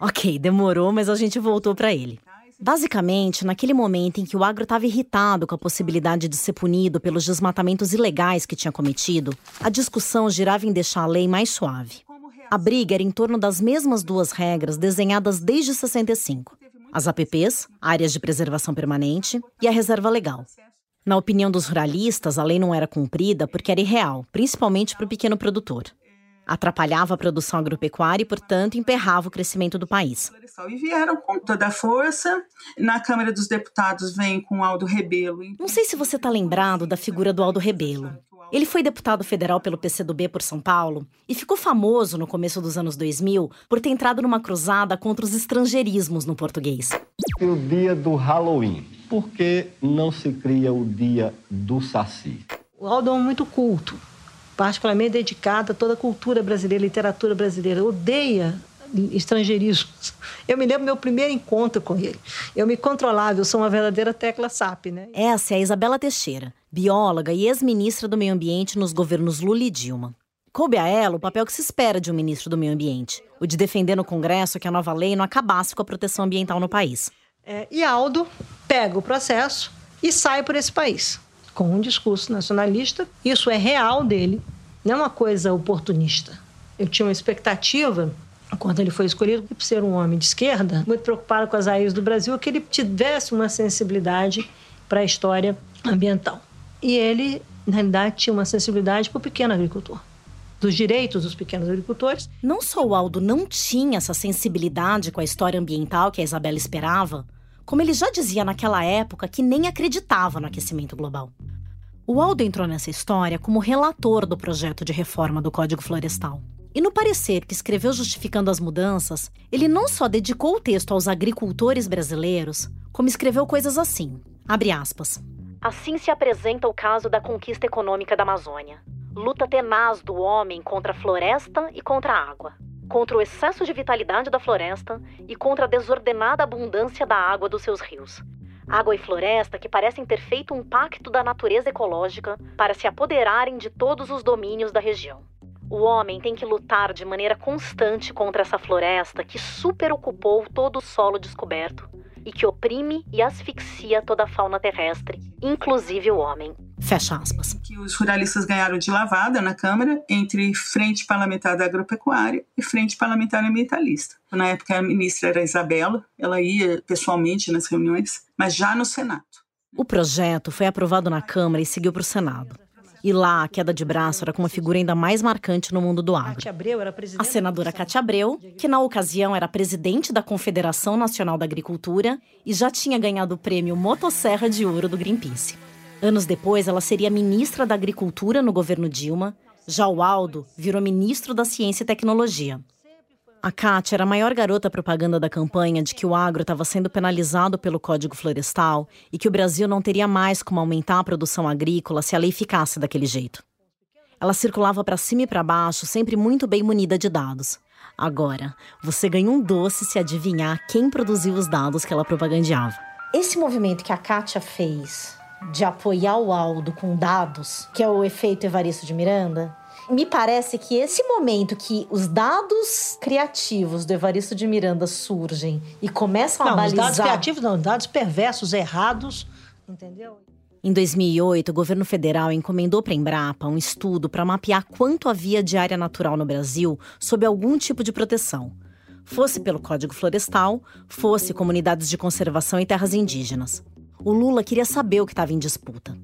Ok, demorou, mas a gente voltou para ele. Basicamente, naquele momento em que o agro estava irritado com a possibilidade de ser punido pelos desmatamentos ilegais que tinha cometido, a discussão girava em deixar a lei mais suave. A briga era em torno das mesmas duas regras desenhadas desde 65: as APPs, áreas de preservação permanente, e a reserva legal. Na opinião dos ruralistas, a lei não era cumprida porque era irreal, principalmente para o pequeno produtor atrapalhava a produção agropecuária e, portanto, emperrava o crescimento do país. E vieram com toda a força. Na Câmara dos Deputados vem com Aldo Rebelo. Não sei se você está lembrado da figura do Aldo Rebelo. Ele foi deputado federal pelo PCdoB por São Paulo e ficou famoso no começo dos anos 2000 por ter entrado numa cruzada contra os estrangeirismos no português. O dia do Halloween. Por que não se cria o dia do Saci? O Aldo é muito culto particularmente dedicada a toda a cultura brasileira, literatura brasileira. Odeia estrangeirismos. Eu me lembro do meu primeiro encontro com ele. Eu me controlava, eu sou uma verdadeira tecla SAP, né? Essa é a Isabela Teixeira, bióloga e ex-ministra do Meio Ambiente nos governos Lula e Dilma. Coube a ela o papel que se espera de um ministro do Meio Ambiente, o de defender no Congresso que a nova lei não acabasse com a proteção ambiental no país. É, e Aldo pega o processo e sai por esse país com um discurso nacionalista. Isso é real dele, não é uma coisa oportunista. Eu tinha uma expectativa, quando ele foi escolhido, por ser um homem de esquerda, muito preocupado com as raízes do Brasil, que ele tivesse uma sensibilidade para a história ambiental. E ele, na realidade, tinha uma sensibilidade para o pequeno agricultor dos direitos dos pequenos agricultores. Não só o Aldo não tinha essa sensibilidade com a história ambiental que a Isabela esperava, como ele já dizia naquela época que nem acreditava no aquecimento global. O Aldo entrou nessa história como relator do projeto de reforma do Código Florestal. E no parecer que escreveu justificando as mudanças, ele não só dedicou o texto aos agricultores brasileiros, como escreveu coisas assim: abre aspas. Assim se apresenta o caso da conquista econômica da Amazônia. Luta tenaz do homem contra a floresta e contra a água contra o excesso de vitalidade da floresta e contra a desordenada abundância da água dos seus rios. Água e floresta que parecem ter feito um pacto da natureza ecológica para se apoderarem de todos os domínios da região. O homem tem que lutar de maneira constante contra essa floresta que superocupou todo o solo descoberto e que oprime e asfixia toda a fauna terrestre, inclusive o homem. Fecha aspas. Que os ruralistas ganharam de lavada na Câmara entre Frente Parlamentar da Agropecuária e Frente Parlamentar Ambientalista. Na época a ministra era Isabela, ela ia pessoalmente nas reuniões, mas já no Senado. O projeto foi aprovado na Câmara e seguiu para o Senado. E lá, a queda de braço era com uma figura ainda mais marcante no mundo do agro. A senadora Cátia Abreu, que na ocasião era presidente da Confederação Nacional da Agricultura e já tinha ganhado o prêmio Motosserra de Ouro do Greenpeace. Anos depois, ela seria ministra da Agricultura no governo Dilma. Já o Aldo virou ministro da Ciência e Tecnologia. A Kátia era a maior garota propaganda da campanha de que o agro estava sendo penalizado pelo Código Florestal e que o Brasil não teria mais como aumentar a produção agrícola se a lei ficasse daquele jeito. Ela circulava para cima e para baixo, sempre muito bem munida de dados. Agora, você ganha um doce se adivinhar quem produziu os dados que ela propagandeava. Esse movimento que a Kátia fez de apoiar o Aldo com dados, que é o efeito Evaristo de Miranda, Me parece que esse momento que os dados criativos do Evaristo de Miranda surgem e começam não, a balizar... dados criativos não, dados perversos, errados, entendeu? Em 2008, o governo federal encomendou para a Embrapa um estudo para mapear quanto havia de área natural no Brasil sob algum tipo de proteção. Fosse pelo Código Florestal, fosse comunidades de conservação e terras indígenas. O Lula queria saber o que estava em disputa.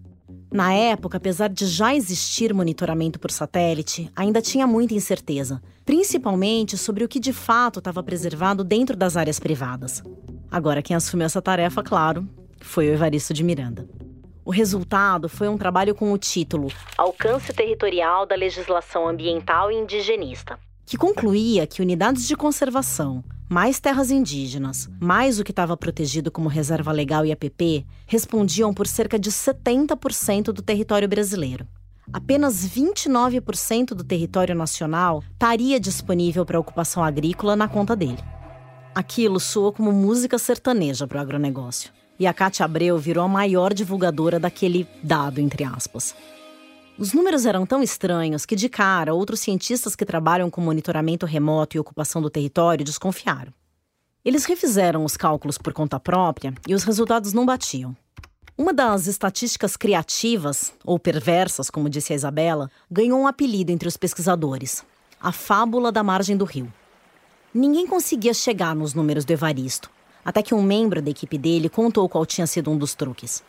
Na época, apesar de já existir monitoramento por satélite, ainda tinha muita incerteza, principalmente sobre o que de fato estava preservado dentro das áreas privadas. Agora, quem assumiu essa tarefa, claro, foi o Evaristo de Miranda. O resultado foi um trabalho com o título Alcance Territorial da Legislação Ambiental e Indigenista, que concluía que unidades de conservação, mais terras indígenas, mais o que estava protegido como reserva legal e APP, respondiam por cerca de 70% do território brasileiro. Apenas 29% do território nacional estaria disponível para ocupação agrícola na conta dele. Aquilo soou como música sertaneja para o agronegócio e a Cátia Abreu virou a maior divulgadora daquele dado, entre aspas. Os números eram tão estranhos que, de cara, outros cientistas que trabalham com monitoramento remoto e ocupação do território desconfiaram. Eles refizeram os cálculos por conta própria e os resultados não batiam. Uma das estatísticas criativas, ou perversas, como disse a Isabela, ganhou um apelido entre os pesquisadores: a fábula da margem do rio. Ninguém conseguia chegar nos números do Evaristo, até que um membro da equipe dele contou qual tinha sido um dos truques.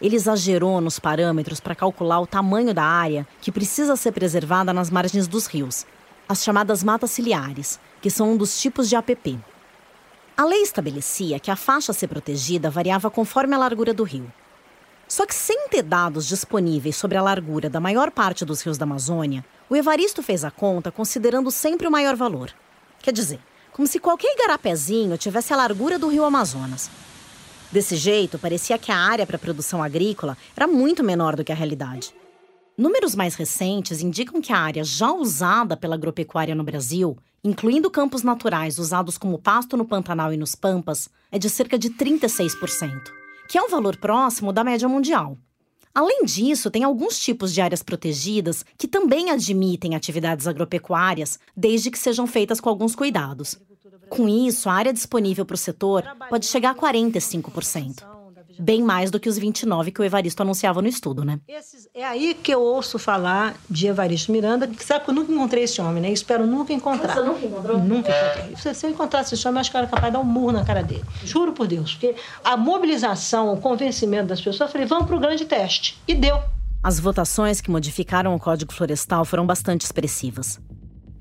Ele exagerou nos parâmetros para calcular o tamanho da área que precisa ser preservada nas margens dos rios, as chamadas matas ciliares, que são um dos tipos de APP. A lei estabelecia que a faixa a ser protegida variava conforme a largura do rio. Só que sem ter dados disponíveis sobre a largura da maior parte dos rios da Amazônia, o Evaristo fez a conta considerando sempre o maior valor. Quer dizer, como se qualquer igarapézinho tivesse a largura do rio Amazonas. Desse jeito, parecia que a área para produção agrícola era muito menor do que a realidade. Números mais recentes indicam que a área já usada pela agropecuária no Brasil, incluindo campos naturais usados como pasto no Pantanal e nos Pampas, é de cerca de 36%, que é um valor próximo da média mundial. Além disso, tem alguns tipos de áreas protegidas que também admitem atividades agropecuárias, desde que sejam feitas com alguns cuidados. Com isso, a área disponível para o setor pode chegar a 45%. Bem mais do que os 29 que o Evaristo anunciava no estudo, né? É aí que eu ouço falar de Evaristo Miranda, que sabe que eu nunca encontrei esse homem, né? Espero nunca encontrar. Você nunca encontrou? Nunca encontrei. Se, se eu encontrasse esse homem, acho que eu era capaz de dar um murro na cara dele. Juro por Deus. Porque a mobilização, o convencimento das pessoas, eu falei, vamos para o grande teste. E deu. As votações que modificaram o Código Florestal foram bastante expressivas.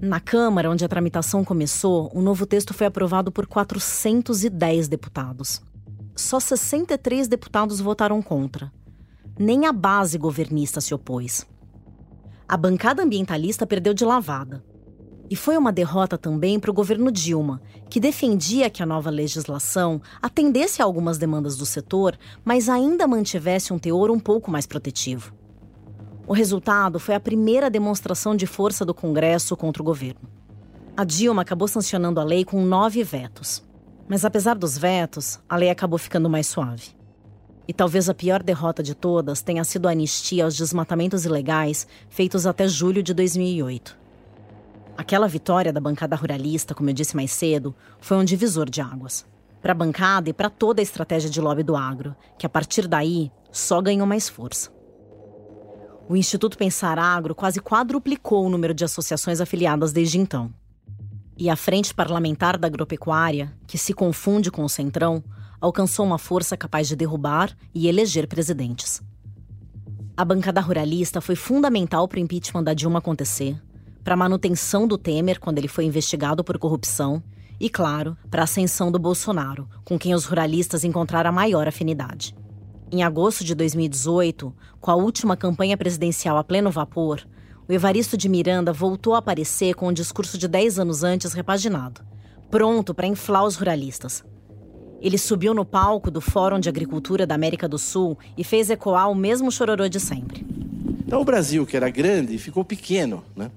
Na Câmara, onde a tramitação começou, o novo texto foi aprovado por 410 deputados. Só 63 deputados votaram contra. Nem a base governista se opôs. A bancada ambientalista perdeu de lavada. E foi uma derrota também para o governo Dilma, que defendia que a nova legislação atendesse a algumas demandas do setor, mas ainda mantivesse um teor um pouco mais protetivo. O resultado foi a primeira demonstração de força do Congresso contra o governo. A Dilma acabou sancionando a lei com nove vetos. Mas apesar dos vetos, a lei acabou ficando mais suave. E talvez a pior derrota de todas tenha sido a anistia aos desmatamentos ilegais feitos até julho de 2008. Aquela vitória da bancada ruralista, como eu disse mais cedo, foi um divisor de águas. Para a bancada e para toda a estratégia de lobby do agro, que a partir daí só ganhou mais força. O Instituto Pensar Agro quase quadruplicou o número de associações afiliadas desde então. E a Frente Parlamentar da Agropecuária, que se confunde com o Centrão, alcançou uma força capaz de derrubar e eleger presidentes. A bancada ruralista foi fundamental para o impeachment da Dilma acontecer, para a manutenção do Temer quando ele foi investigado por corrupção e, claro, para a ascensão do Bolsonaro, com quem os ruralistas encontraram a maior afinidade. Em agosto de 2018, com a última campanha presidencial a pleno vapor, o Evaristo de Miranda voltou a aparecer com um discurso de 10 anos antes repaginado, pronto para inflar os ruralistas. Ele subiu no palco do Fórum de Agricultura da América do Sul e fez ecoar o mesmo chororô de sempre. Então o Brasil, que era grande, ficou pequeno, né?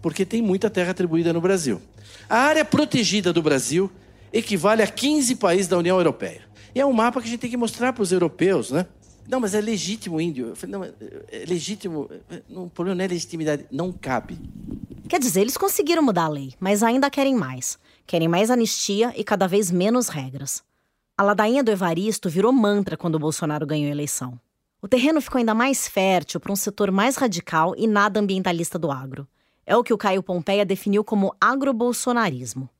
Porque tem muita terra atribuída no Brasil. A área protegida do Brasil equivale a 15 países da União Europeia. E é um mapa que a gente tem que mostrar para os europeus, né? Não, mas é legítimo índio. Eu falei, não, é legítimo. O problema não é legitimidade, não cabe. Quer dizer, eles conseguiram mudar a lei, mas ainda querem mais. Querem mais anistia e cada vez menos regras. A ladainha do Evaristo virou mantra quando o Bolsonaro ganhou a eleição. O terreno ficou ainda mais fértil para um setor mais radical e nada ambientalista do agro. É o que o Caio Pompeia definiu como agrobolsonarismo.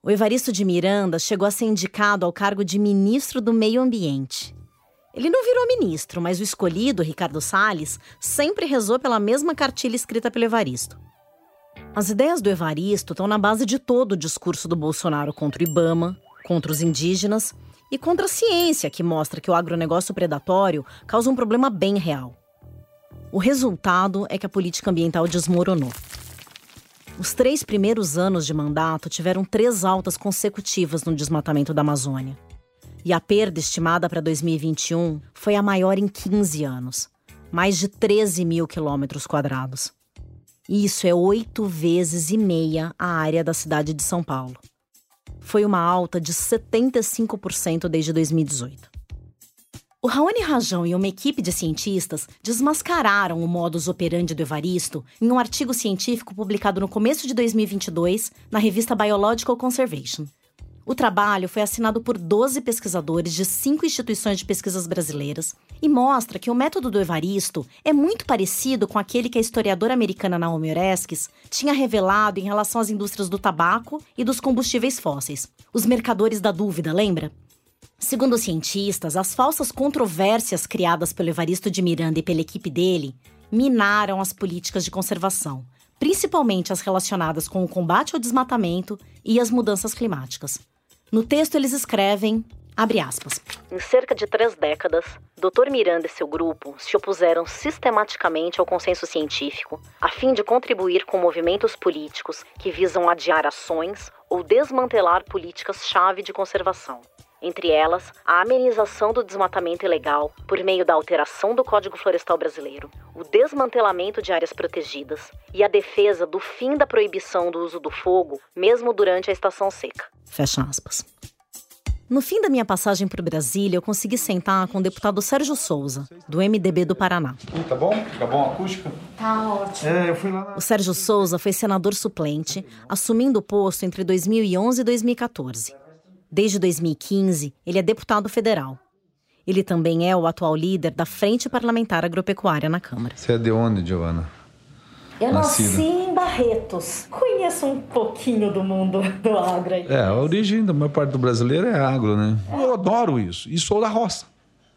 O Evaristo de Miranda chegou a ser indicado ao cargo de ministro do Meio Ambiente. Ele não virou ministro, mas o escolhido, Ricardo Salles, sempre rezou pela mesma cartilha escrita pelo Evaristo. As ideias do Evaristo estão na base de todo o discurso do Bolsonaro contra o Ibama, contra os indígenas e contra a ciência, que mostra que o agronegócio predatório causa um problema bem real. O resultado é que a política ambiental desmoronou. Os três primeiros anos de mandato tiveram três altas consecutivas no desmatamento da Amazônia. E a perda estimada para 2021 foi a maior em 15 anos mais de 13 mil quilômetros quadrados. Isso é oito vezes e meia a área da cidade de São Paulo. Foi uma alta de 75% desde 2018. Raoni Rajão e uma equipe de cientistas desmascararam o modus operandi do Evaristo em um artigo científico publicado no começo de 2022 na revista Biological Conservation. O trabalho foi assinado por 12 pesquisadores de cinco instituições de pesquisas brasileiras e mostra que o método do Evaristo é muito parecido com aquele que a historiadora americana Naomi Oreskes tinha revelado em relação às indústrias do tabaco e dos combustíveis fósseis. Os mercadores da dúvida, lembra? Segundo os cientistas, as falsas controvérsias criadas pelo Evaristo de Miranda e pela equipe dele minaram as políticas de conservação, principalmente as relacionadas com o combate ao desmatamento e as mudanças climáticas. No texto, eles escrevem. Abre aspas. Em cerca de três décadas, Dr. Miranda e seu grupo se opuseram sistematicamente ao consenso científico, a fim de contribuir com movimentos políticos que visam adiar ações ou desmantelar políticas-chave de conservação entre elas a amenização do desmatamento ilegal por meio da alteração do Código Florestal Brasileiro, o desmantelamento de áreas protegidas e a defesa do fim da proibição do uso do fogo, mesmo durante a estação seca. Fecha aspas. No fim da minha passagem por Brasília, eu consegui sentar com o deputado Sérgio Souza, do MDB do Paraná. Tá bom? Tá bom a acústica? Tá ótimo. É, eu fui lá na... O Sérgio Souza foi senador suplente, assumindo o posto entre 2011 e 2014. Desde 2015, ele é deputado federal. Ele também é o atual líder da Frente Parlamentar Agropecuária na Câmara. Você é de onde, Giovana? Eu Nascida. nasci em Barretos. Conheço um pouquinho do mundo do agro. Aí. É, a origem da maior parte do brasileiro é agro, né? Eu adoro isso. E sou da roça.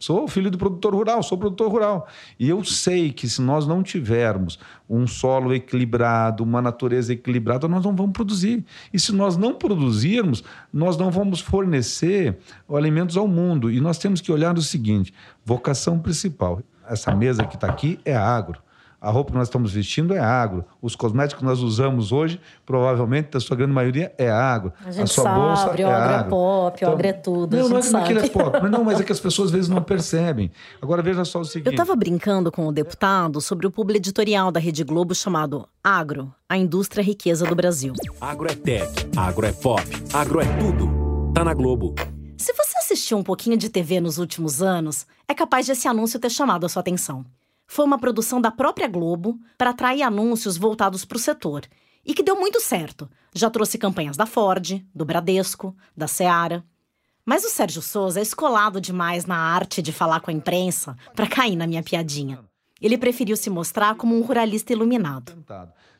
Sou filho do produtor rural, sou produtor rural. E eu sei que se nós não tivermos um solo equilibrado, uma natureza equilibrada, nós não vamos produzir. E se nós não produzirmos, nós não vamos fornecer alimentos ao mundo. E nós temos que olhar o seguinte: vocação principal. Essa mesa que está aqui é agro. A roupa que nós estamos vestindo é agro. Os cosméticos que nós usamos hoje, provavelmente, da sua grande maioria, é agro. A gente a sua sabe, bolsa o é agro é pop, então, o agro é tudo. Não, não é que aquilo é pop. Mas não, mas é que as (laughs) pessoas às vezes não percebem. Agora veja só o seguinte. Eu estava brincando com o deputado sobre o publi editorial da Rede Globo chamado Agro, a indústria riqueza do Brasil. Agro é tech, agro é pop, agro é tudo. Tá na Globo. Se você assistiu um pouquinho de TV nos últimos anos, é capaz de esse anúncio ter chamado a sua atenção foi uma produção da própria Globo para atrair anúncios voltados para o setor e que deu muito certo. Já trouxe campanhas da Ford, do Bradesco, da Seara. Mas o Sérgio Souza é escolado demais na arte de falar com a imprensa para cair na minha piadinha. Ele preferiu se mostrar como um ruralista iluminado.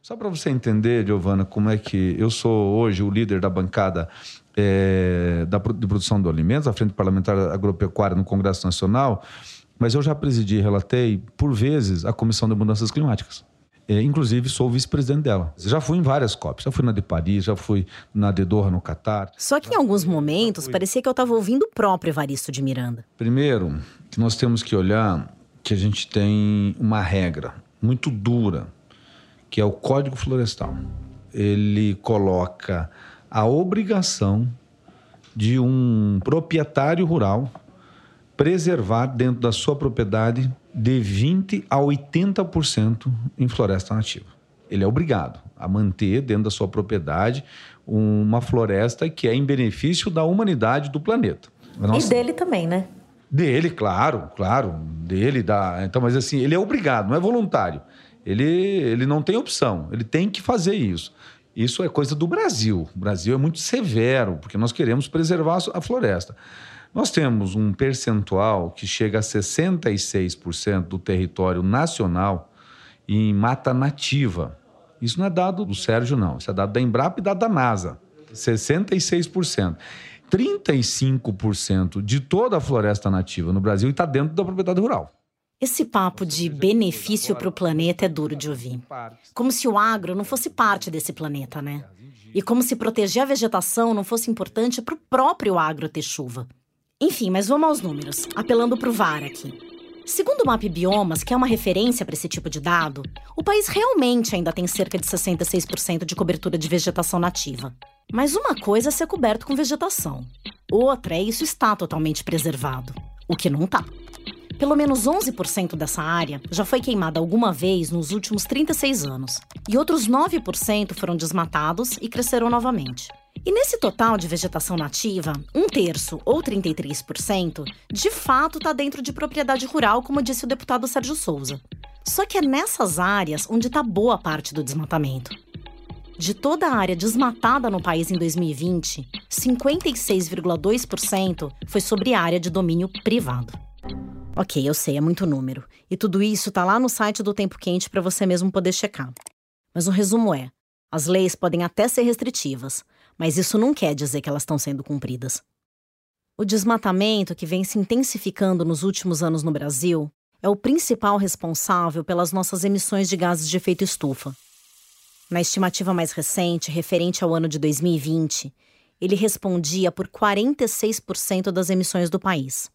Só para você entender, Giovana, como é que eu sou hoje o líder da bancada é, da, de produção de alimentos, a Frente Parlamentar Agropecuária no Congresso Nacional, mas eu já presidi e relatei, por vezes, a Comissão de Mudanças Climáticas. É, inclusive, sou vice-presidente dela. Já fui em várias COPs. Já fui na de Paris, já fui na de Doha, no Catar. Só que em alguns momentos parecia que eu estava ouvindo o próprio Evaristo de Miranda. Primeiro, que nós temos que olhar que a gente tem uma regra muito dura, que é o Código Florestal. Ele coloca a obrigação de um proprietário rural preservar dentro da sua propriedade de 20 a 80% em floresta nativa. Ele é obrigado a manter dentro da sua propriedade uma floresta que é em benefício da humanidade do planeta. Nossa... E dele também, né? Dele, claro, claro. Dele, da. Então, mas assim, ele é obrigado, não é voluntário. Ele, ele não tem opção, ele tem que fazer isso. Isso é coisa do Brasil. O Brasil é muito severo, porque nós queremos preservar a floresta. Nós temos um percentual que chega a 66% do território nacional em mata nativa. Isso não é dado do Sérgio, não. Isso é dado da Embrapa e dado da NASA. 66%. 35% de toda a floresta nativa no Brasil está dentro da propriedade rural. Esse papo de benefício para o planeta é duro de ouvir. Como se o agro não fosse parte desse planeta, né? E como se proteger a vegetação não fosse importante para o próprio agro ter chuva. Enfim, mas vamos aos números, apelando para o VAR aqui. Segundo o Map Biomas, que é uma referência para esse tipo de dado, o país realmente ainda tem cerca de 66% de cobertura de vegetação nativa. Mas uma coisa é ser coberto com vegetação, outra é isso estar totalmente preservado, o que não tá. Pelo menos 11% dessa área já foi queimada alguma vez nos últimos 36 anos, e outros 9% foram desmatados e cresceram novamente. E nesse total de vegetação nativa, um terço, ou 33%, de fato está dentro de propriedade rural, como disse o deputado Sérgio Souza. Só que é nessas áreas onde está boa parte do desmatamento. De toda a área desmatada no país em 2020, 56,2% foi sobre área de domínio privado. Ok, eu sei, é muito número. E tudo isso tá lá no site do Tempo Quente para você mesmo poder checar. Mas o resumo é: as leis podem até ser restritivas, mas isso não quer dizer que elas estão sendo cumpridas. O desmatamento que vem se intensificando nos últimos anos no Brasil é o principal responsável pelas nossas emissões de gases de efeito estufa. Na estimativa mais recente, referente ao ano de 2020, ele respondia por 46% das emissões do país.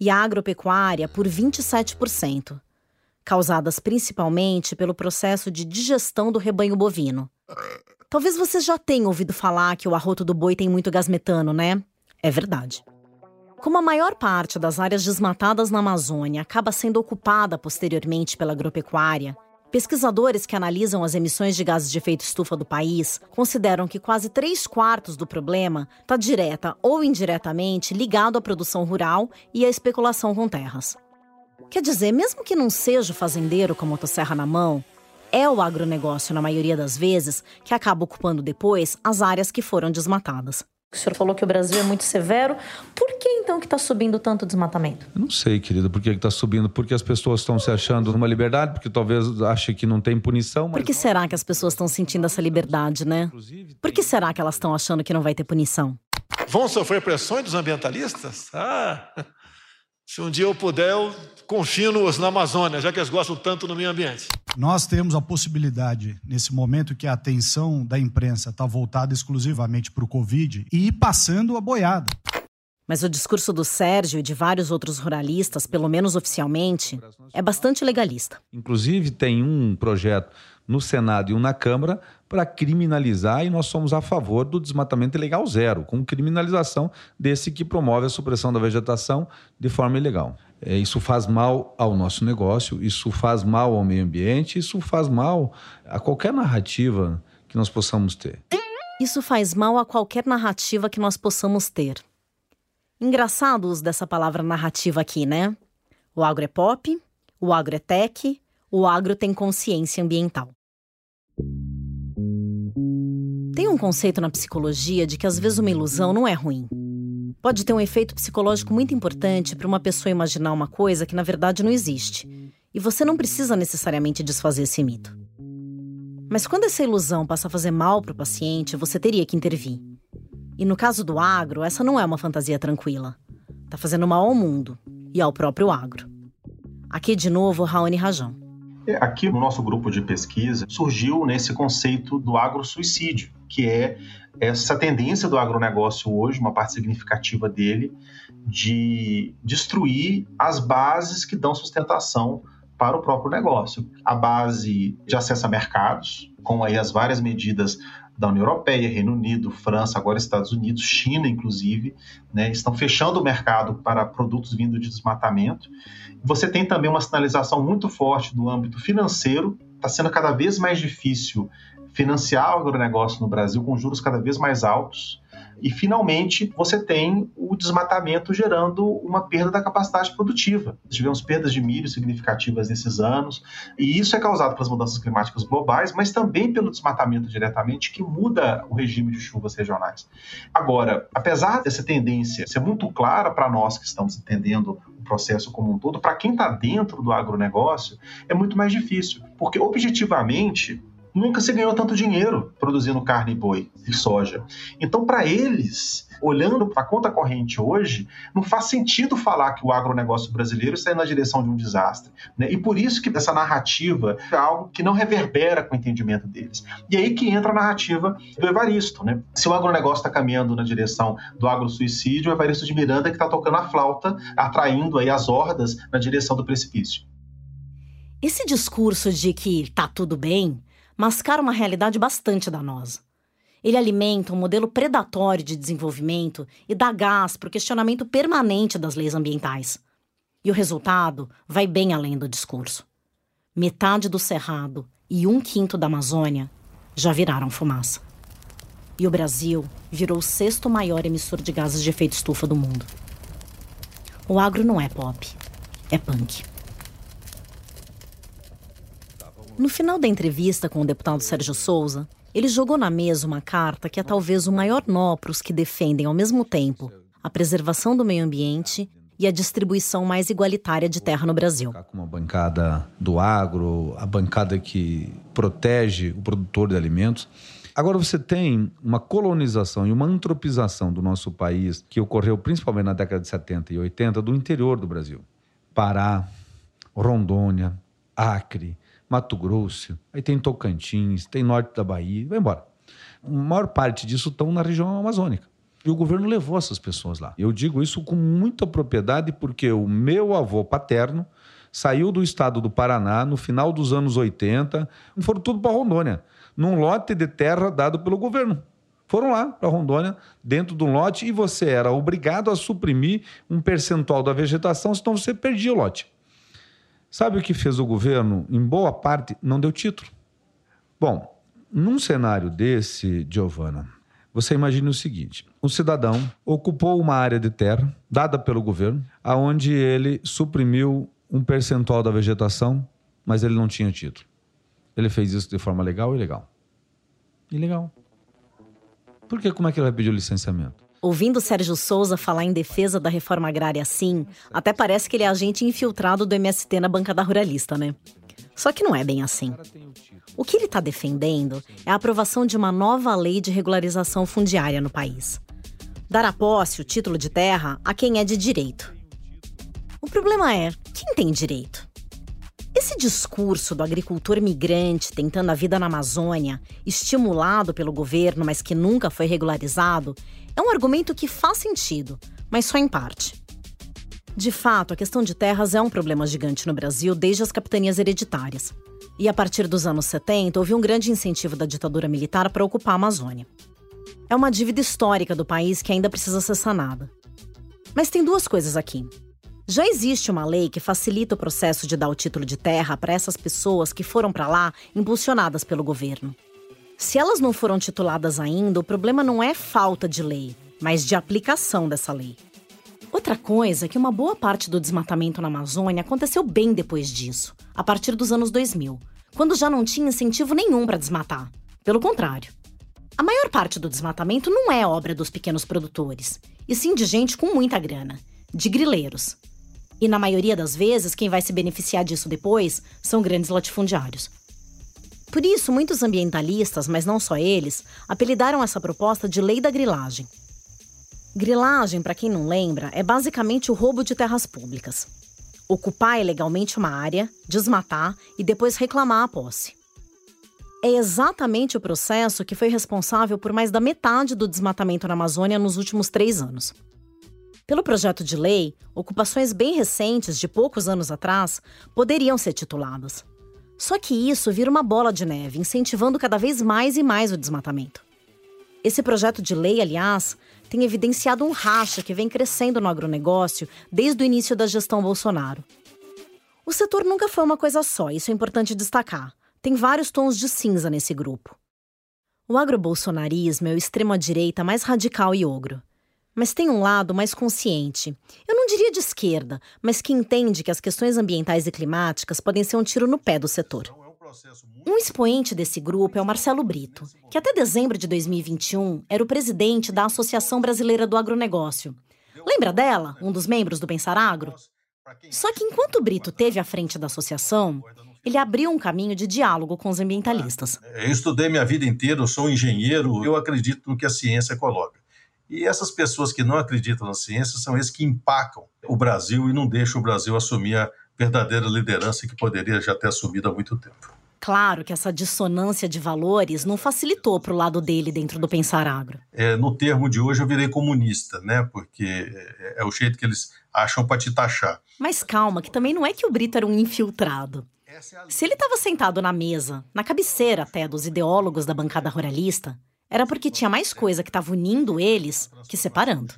E a agropecuária por 27%, causadas principalmente pelo processo de digestão do rebanho bovino. Talvez você já tenha ouvido falar que o arroto do boi tem muito gás metano, né? É verdade. Como a maior parte das áreas desmatadas na Amazônia acaba sendo ocupada posteriormente pela agropecuária, pesquisadores que analisam as emissões de gases de efeito estufa do país consideram que quase três quartos do problema está direta ou indiretamente ligado à produção rural e à especulação com terras. Quer dizer, mesmo que não seja o fazendeiro com a motosserra na mão, é o agronegócio, na maioria das vezes, que acaba ocupando depois as áreas que foram desmatadas. O senhor falou que o Brasil é muito severo. Por que então que está subindo tanto o desmatamento? Eu não sei, querida, por que está subindo. Porque as pessoas estão se achando numa liberdade, porque talvez achem que não tem punição. Mas... Por que será que as pessoas estão sentindo essa liberdade, né? Por que será que elas estão achando que não vai ter punição? Vão sofrer pressões dos ambientalistas? Ah, (laughs) se um dia eu puder, eu confino-os na Amazônia, já que eles gostam tanto do meio ambiente. Nós temos a possibilidade, nesse momento que a atenção da imprensa está voltada exclusivamente para o Covid, e ir passando a boiada. Mas o discurso do Sérgio e de vários outros ruralistas, pelo menos oficialmente, é bastante legalista. Inclusive, tem um projeto no Senado e um na Câmara para criminalizar e nós somos a favor do desmatamento ilegal zero, com criminalização desse que promove a supressão da vegetação de forma ilegal. É, isso faz mal ao nosso negócio, isso faz mal ao meio ambiente, isso faz mal a qualquer narrativa que nós possamos ter. Isso faz mal a qualquer narrativa que nós possamos ter. Engraçado o uso dessa palavra narrativa aqui, né? O agro é pop, o agro é tech, o agro tem consciência ambiental. Tem um conceito na psicologia de que às vezes uma ilusão não é ruim. Pode ter um efeito psicológico muito importante para uma pessoa imaginar uma coisa que na verdade não existe. E você não precisa necessariamente desfazer esse mito. Mas quando essa ilusão passa a fazer mal para o paciente, você teria que intervir. E no caso do agro, essa não é uma fantasia tranquila. Tá fazendo mal ao mundo e ao próprio agro. Aqui de novo, Raoni Rajão. É, aqui no nosso grupo de pesquisa surgiu nesse conceito do agrosuicídio, que é essa tendência do agronegócio hoje, uma parte significativa dele, de destruir as bases que dão sustentação para o próprio negócio. A base de acesso a mercados, com aí as várias medidas da União Europeia, Reino Unido, França, agora Estados Unidos, China, inclusive, né, estão fechando o mercado para produtos vindos de desmatamento. Você tem também uma sinalização muito forte do âmbito financeiro, está sendo cada vez mais difícil financiar o agronegócio no Brasil com juros cada vez mais altos. E, finalmente, você tem o desmatamento gerando uma perda da capacidade produtiva. Tivemos perdas de milho significativas nesses anos, e isso é causado pelas mudanças climáticas globais, mas também pelo desmatamento diretamente, que muda o regime de chuvas regionais. Agora, apesar dessa tendência ser muito clara para nós que estamos entendendo o processo como um todo, para quem está dentro do agronegócio, é muito mais difícil, porque objetivamente nunca se ganhou tanto dinheiro produzindo carne e boi e soja. Então, para eles, olhando para a conta corrente hoje, não faz sentido falar que o agronegócio brasileiro está indo na direção de um desastre. Né? E por isso que essa narrativa é algo que não reverbera com o entendimento deles. E aí que entra a narrativa do Evaristo. Né? Se o agronegócio está caminhando na direção do agrosuicídio, o Evaristo de Miranda é que está tocando a flauta, atraindo aí as hordas na direção do precipício. Esse discurso de que tá tudo bem mascara uma realidade bastante danosa. Ele alimenta um modelo predatório de desenvolvimento e dá gás para o questionamento permanente das leis ambientais. E o resultado vai bem além do discurso. Metade do Cerrado e um quinto da Amazônia já viraram fumaça. E o Brasil virou o sexto maior emissor de gases de efeito estufa do mundo. O agro não é pop, é punk. No final da entrevista com o deputado Sérgio Souza, ele jogou na mesa uma carta que é talvez o maior nó para os que defendem ao mesmo tempo a preservação do meio ambiente e a distribuição mais igualitária de terra no Brasil. Como a bancada do agro, a bancada que protege o produtor de alimentos. Agora você tem uma colonização e uma antropização do nosso país que ocorreu principalmente na década de 70 e 80 do interior do Brasil. Pará, Rondônia, Acre, Mato Grosso, aí tem Tocantins, tem norte da Bahia, vai embora. A maior parte disso estão na região amazônica. E o governo levou essas pessoas lá. Eu digo isso com muita propriedade porque o meu avô paterno saiu do estado do Paraná no final dos anos 80 e foram tudo para Rondônia, num lote de terra dado pelo governo. Foram lá para Rondônia, dentro de um lote, e você era obrigado a suprimir um percentual da vegetação, senão você perdia o lote. Sabe o que fez o governo? Em boa parte, não deu título. Bom, num cenário desse, Giovana, você imagine o seguinte: o cidadão ocupou uma área de terra dada pelo governo, aonde ele suprimiu um percentual da vegetação, mas ele não tinha título. Ele fez isso de forma legal ou ilegal? Ilegal. Por que? Como é que ele vai pedir o licenciamento? Ouvindo Sérgio Souza falar em defesa da reforma agrária assim, até parece que ele é agente infiltrado do MST na bancada ruralista, né? Só que não é bem assim. O que ele está defendendo é a aprovação de uma nova lei de regularização fundiária no país. Dar a posse, o título de terra, a quem é de direito. O problema é: quem tem direito? Esse discurso do agricultor migrante tentando a vida na Amazônia, estimulado pelo governo, mas que nunca foi regularizado, é um argumento que faz sentido, mas só em parte. De fato, a questão de terras é um problema gigante no Brasil desde as capitanias hereditárias. E a partir dos anos 70, houve um grande incentivo da ditadura militar para ocupar a Amazônia. É uma dívida histórica do país que ainda precisa ser sanada. Mas tem duas coisas aqui. Já existe uma lei que facilita o processo de dar o título de terra para essas pessoas que foram para lá impulsionadas pelo governo. Se elas não foram tituladas ainda, o problema não é falta de lei, mas de aplicação dessa lei. Outra coisa é que uma boa parte do desmatamento na Amazônia aconteceu bem depois disso, a partir dos anos 2000, quando já não tinha incentivo nenhum para desmatar. Pelo contrário. A maior parte do desmatamento não é obra dos pequenos produtores, e sim de gente com muita grana, de grileiros. E na maioria das vezes, quem vai se beneficiar disso depois são grandes latifundiários. Por isso, muitos ambientalistas, mas não só eles, apelidaram essa proposta de Lei da Grilagem. Grilagem, para quem não lembra, é basicamente o roubo de terras públicas. Ocupar ilegalmente uma área, desmatar e depois reclamar a posse. É exatamente o processo que foi responsável por mais da metade do desmatamento na Amazônia nos últimos três anos. Pelo projeto de lei, ocupações bem recentes, de poucos anos atrás, poderiam ser tituladas. Só que isso vira uma bola de neve, incentivando cada vez mais e mais o desmatamento. Esse projeto de lei, aliás, tem evidenciado um racha que vem crescendo no agronegócio desde o início da gestão Bolsonaro. O setor nunca foi uma coisa só, isso é importante destacar. Tem vários tons de cinza nesse grupo. O agrobolsonarismo é o extremo-direita mais radical e ogro. Mas tem um lado mais consciente. Eu não diria de esquerda, mas que entende que as questões ambientais e climáticas podem ser um tiro no pé do setor. Um expoente desse grupo é o Marcelo Brito, que até dezembro de 2021 era o presidente da Associação Brasileira do Agronegócio. Lembra dela, um dos membros do Pensar Agro? Só que enquanto o Brito teve à frente da associação, ele abriu um caminho de diálogo com os ambientalistas. Eu estudei minha vida inteira, eu sou um engenheiro, eu acredito no que a ciência coloca. E essas pessoas que não acreditam na ciência são esses que empacam o Brasil e não deixam o Brasil assumir a verdadeira liderança que poderia já ter assumido há muito tempo. Claro que essa dissonância de valores não facilitou para o lado dele dentro do pensar agro. É, no termo de hoje eu virei comunista, né? Porque é, é o jeito que eles acham para te taxar. Mas calma, que também não é que o Brito era um infiltrado. Se ele estava sentado na mesa, na cabeceira até dos ideólogos da bancada ruralista, era porque tinha mais coisa que estava unindo eles que separando.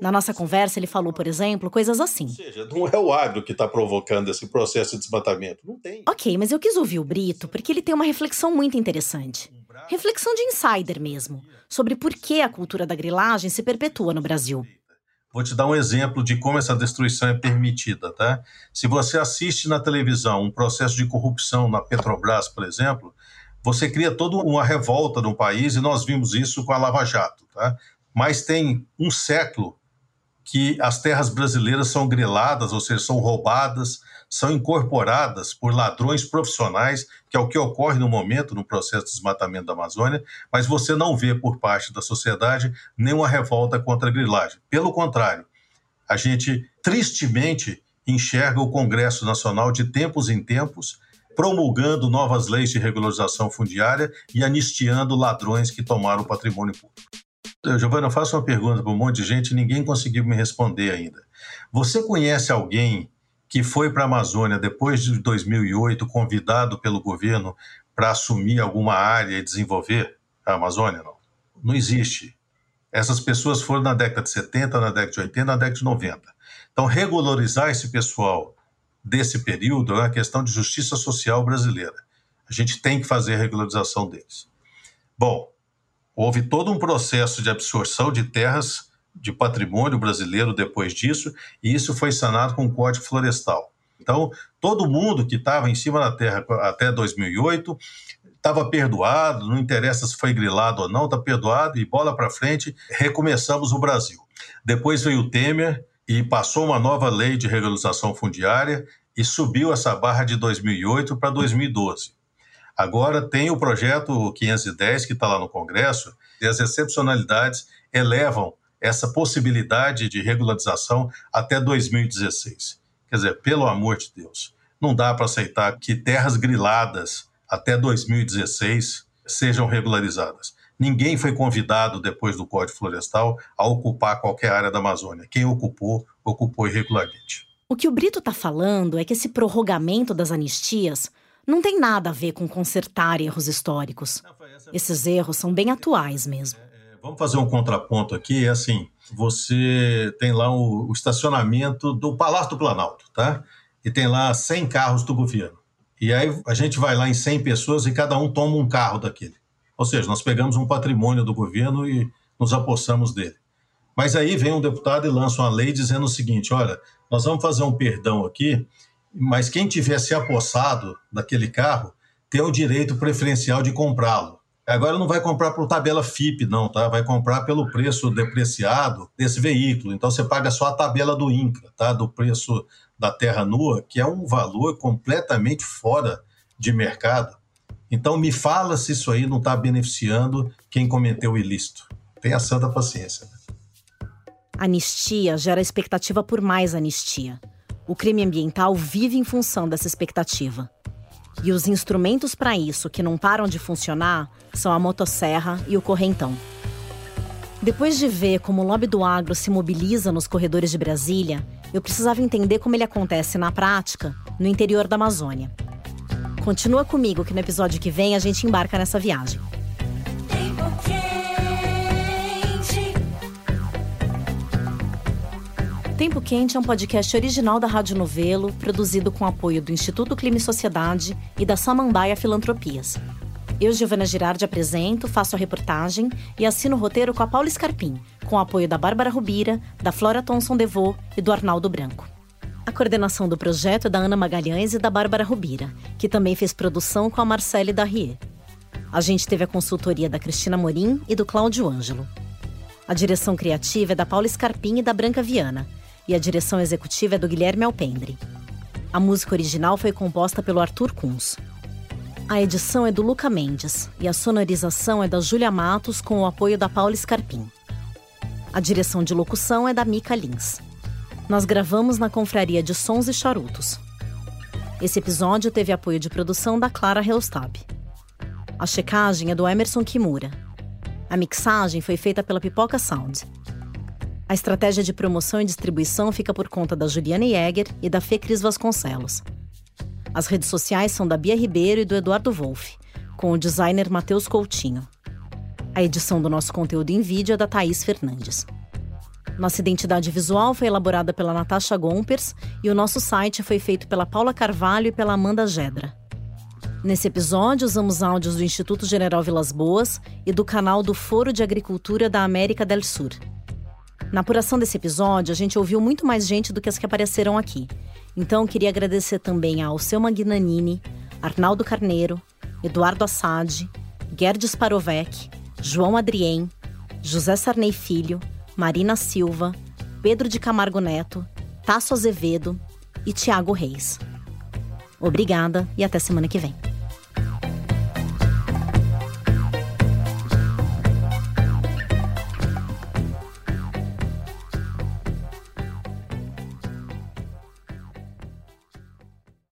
Na nossa conversa, ele falou, por exemplo, coisas assim. Ou seja, não é o agro que está provocando esse processo de desmatamento. Não tem. Ok, mas eu quis ouvir o Brito porque ele tem uma reflexão muito interessante. Reflexão de insider mesmo, sobre por que a cultura da grilagem se perpetua no Brasil. Vou te dar um exemplo de como essa destruição é permitida, tá? Se você assiste na televisão um processo de corrupção na Petrobras, por exemplo, você cria toda uma revolta no país e nós vimos isso com a Lava Jato, tá? Mas tem um século que as terras brasileiras são griladas, ou seja, são roubadas, são incorporadas por ladrões profissionais, que é o que ocorre no momento no processo de desmatamento da Amazônia, mas você não vê por parte da sociedade nenhuma revolta contra a grilagem. Pelo contrário, a gente tristemente enxerga o Congresso Nacional de tempos em tempos promulgando novas leis de regularização fundiária e anistiando ladrões que tomaram o patrimônio público. Giovana, eu faço uma pergunta para um monte de gente e ninguém conseguiu me responder ainda. Você conhece alguém que foi para a Amazônia depois de 2008, convidado pelo governo para assumir alguma área e desenvolver a Amazônia? Não. Não existe. Essas pessoas foram na década de 70, na década de 80, na década de 90. Então, regularizar esse pessoal desse período é uma questão de justiça social brasileira. A gente tem que fazer a regularização deles. Bom, Houve todo um processo de absorção de terras de patrimônio brasileiro depois disso, e isso foi sanado com o Código Florestal. Então, todo mundo que estava em cima da terra até 2008 estava perdoado, não interessa se foi grilado ou não, está perdoado e bola para frente, recomeçamos o Brasil. Depois veio o Temer e passou uma nova lei de regularização fundiária e subiu essa barra de 2008 para 2012. Agora tem o projeto 510 que está lá no Congresso e as excepcionalidades elevam essa possibilidade de regularização até 2016. Quer dizer, pelo amor de Deus, não dá para aceitar que terras griladas até 2016 sejam regularizadas. Ninguém foi convidado depois do Código Florestal a ocupar qualquer área da Amazônia. Quem ocupou, ocupou irregularmente. O que o Brito está falando é que esse prorrogamento das anistias não tem nada a ver com consertar erros históricos. Esses erros são bem atuais mesmo. É, vamos fazer um contraponto aqui. É assim: você tem lá o, o estacionamento do Palácio do Planalto, tá? E tem lá 100 carros do governo. E aí a gente vai lá em 100 pessoas e cada um toma um carro daquele. Ou seja, nós pegamos um patrimônio do governo e nos apossamos dele. Mas aí vem um deputado e lança uma lei dizendo o seguinte: olha, nós vamos fazer um perdão aqui mas quem tivesse apossado daquele carro tem o direito preferencial de comprá-lo. Agora não vai comprar por tabela FIP, não, tá? Vai comprar pelo preço depreciado desse veículo. Então você paga só a tabela do INCRA, tá? Do preço da terra nua, que é um valor completamente fora de mercado. Então me fala se isso aí não está beneficiando quem cometeu o ilícito. Tenha santa paciência. Né? Anistia gera expectativa por mais anistia. O crime ambiental vive em função dessa expectativa. E os instrumentos para isso que não param de funcionar são a motosserra e o correntão. Depois de ver como o lobby do agro se mobiliza nos corredores de Brasília, eu precisava entender como ele acontece na prática no interior da Amazônia. Continua comigo que no episódio que vem a gente embarca nessa viagem. Tempo Quente é um podcast original da Rádio Novelo, produzido com apoio do Instituto Clima e Sociedade e da Samambaia Filantropias. Eu, Giovana Girardi, apresento, faço a reportagem e assino o roteiro com a Paula Scarpim, com o apoio da Bárbara Rubira, da Flora Thomson Devô e do Arnaldo Branco. A coordenação do projeto é da Ana Magalhães e da Bárbara Rubira, que também fez produção com a Marcele Darrier. A gente teve a consultoria da Cristina Morim e do Cláudio Ângelo. A direção criativa é da Paula Scarpim e da Branca Viana, e a direção executiva é do Guilherme Alpendre. A música original foi composta pelo Arthur Kunz. A edição é do Luca Mendes e a sonorização é da Júlia Matos com o apoio da Paula Scarpim. A direção de locução é da Mica Lins. Nós gravamos na Confraria de Sons e Charutos. Esse episódio teve apoio de produção da Clara Reustab. A checagem é do Emerson Kimura. A mixagem foi feita pela Pipoca Sound. A estratégia de promoção e distribuição fica por conta da Juliana Jäger e da Fê Cris Vasconcelos. As redes sociais são da Bia Ribeiro e do Eduardo Wolff, com o designer Matheus Coutinho. A edição do nosso conteúdo em vídeo é da Thaís Fernandes. Nossa identidade visual foi elaborada pela Natasha Gompers e o nosso site foi feito pela Paula Carvalho e pela Amanda Gedra. Nesse episódio, usamos áudios do Instituto General Vilas Boas e do canal do Foro de Agricultura da América del Sur. Na apuração desse episódio, a gente ouviu muito mais gente do que as que apareceram aqui. Então, queria agradecer também a Alceu Magnanini, Arnaldo Carneiro, Eduardo Assad, Gerdes Parovec, João Adrien, José Sarney Filho, Marina Silva, Pedro de Camargo Neto, Tasso Azevedo e Tiago Reis. Obrigada e até semana que vem.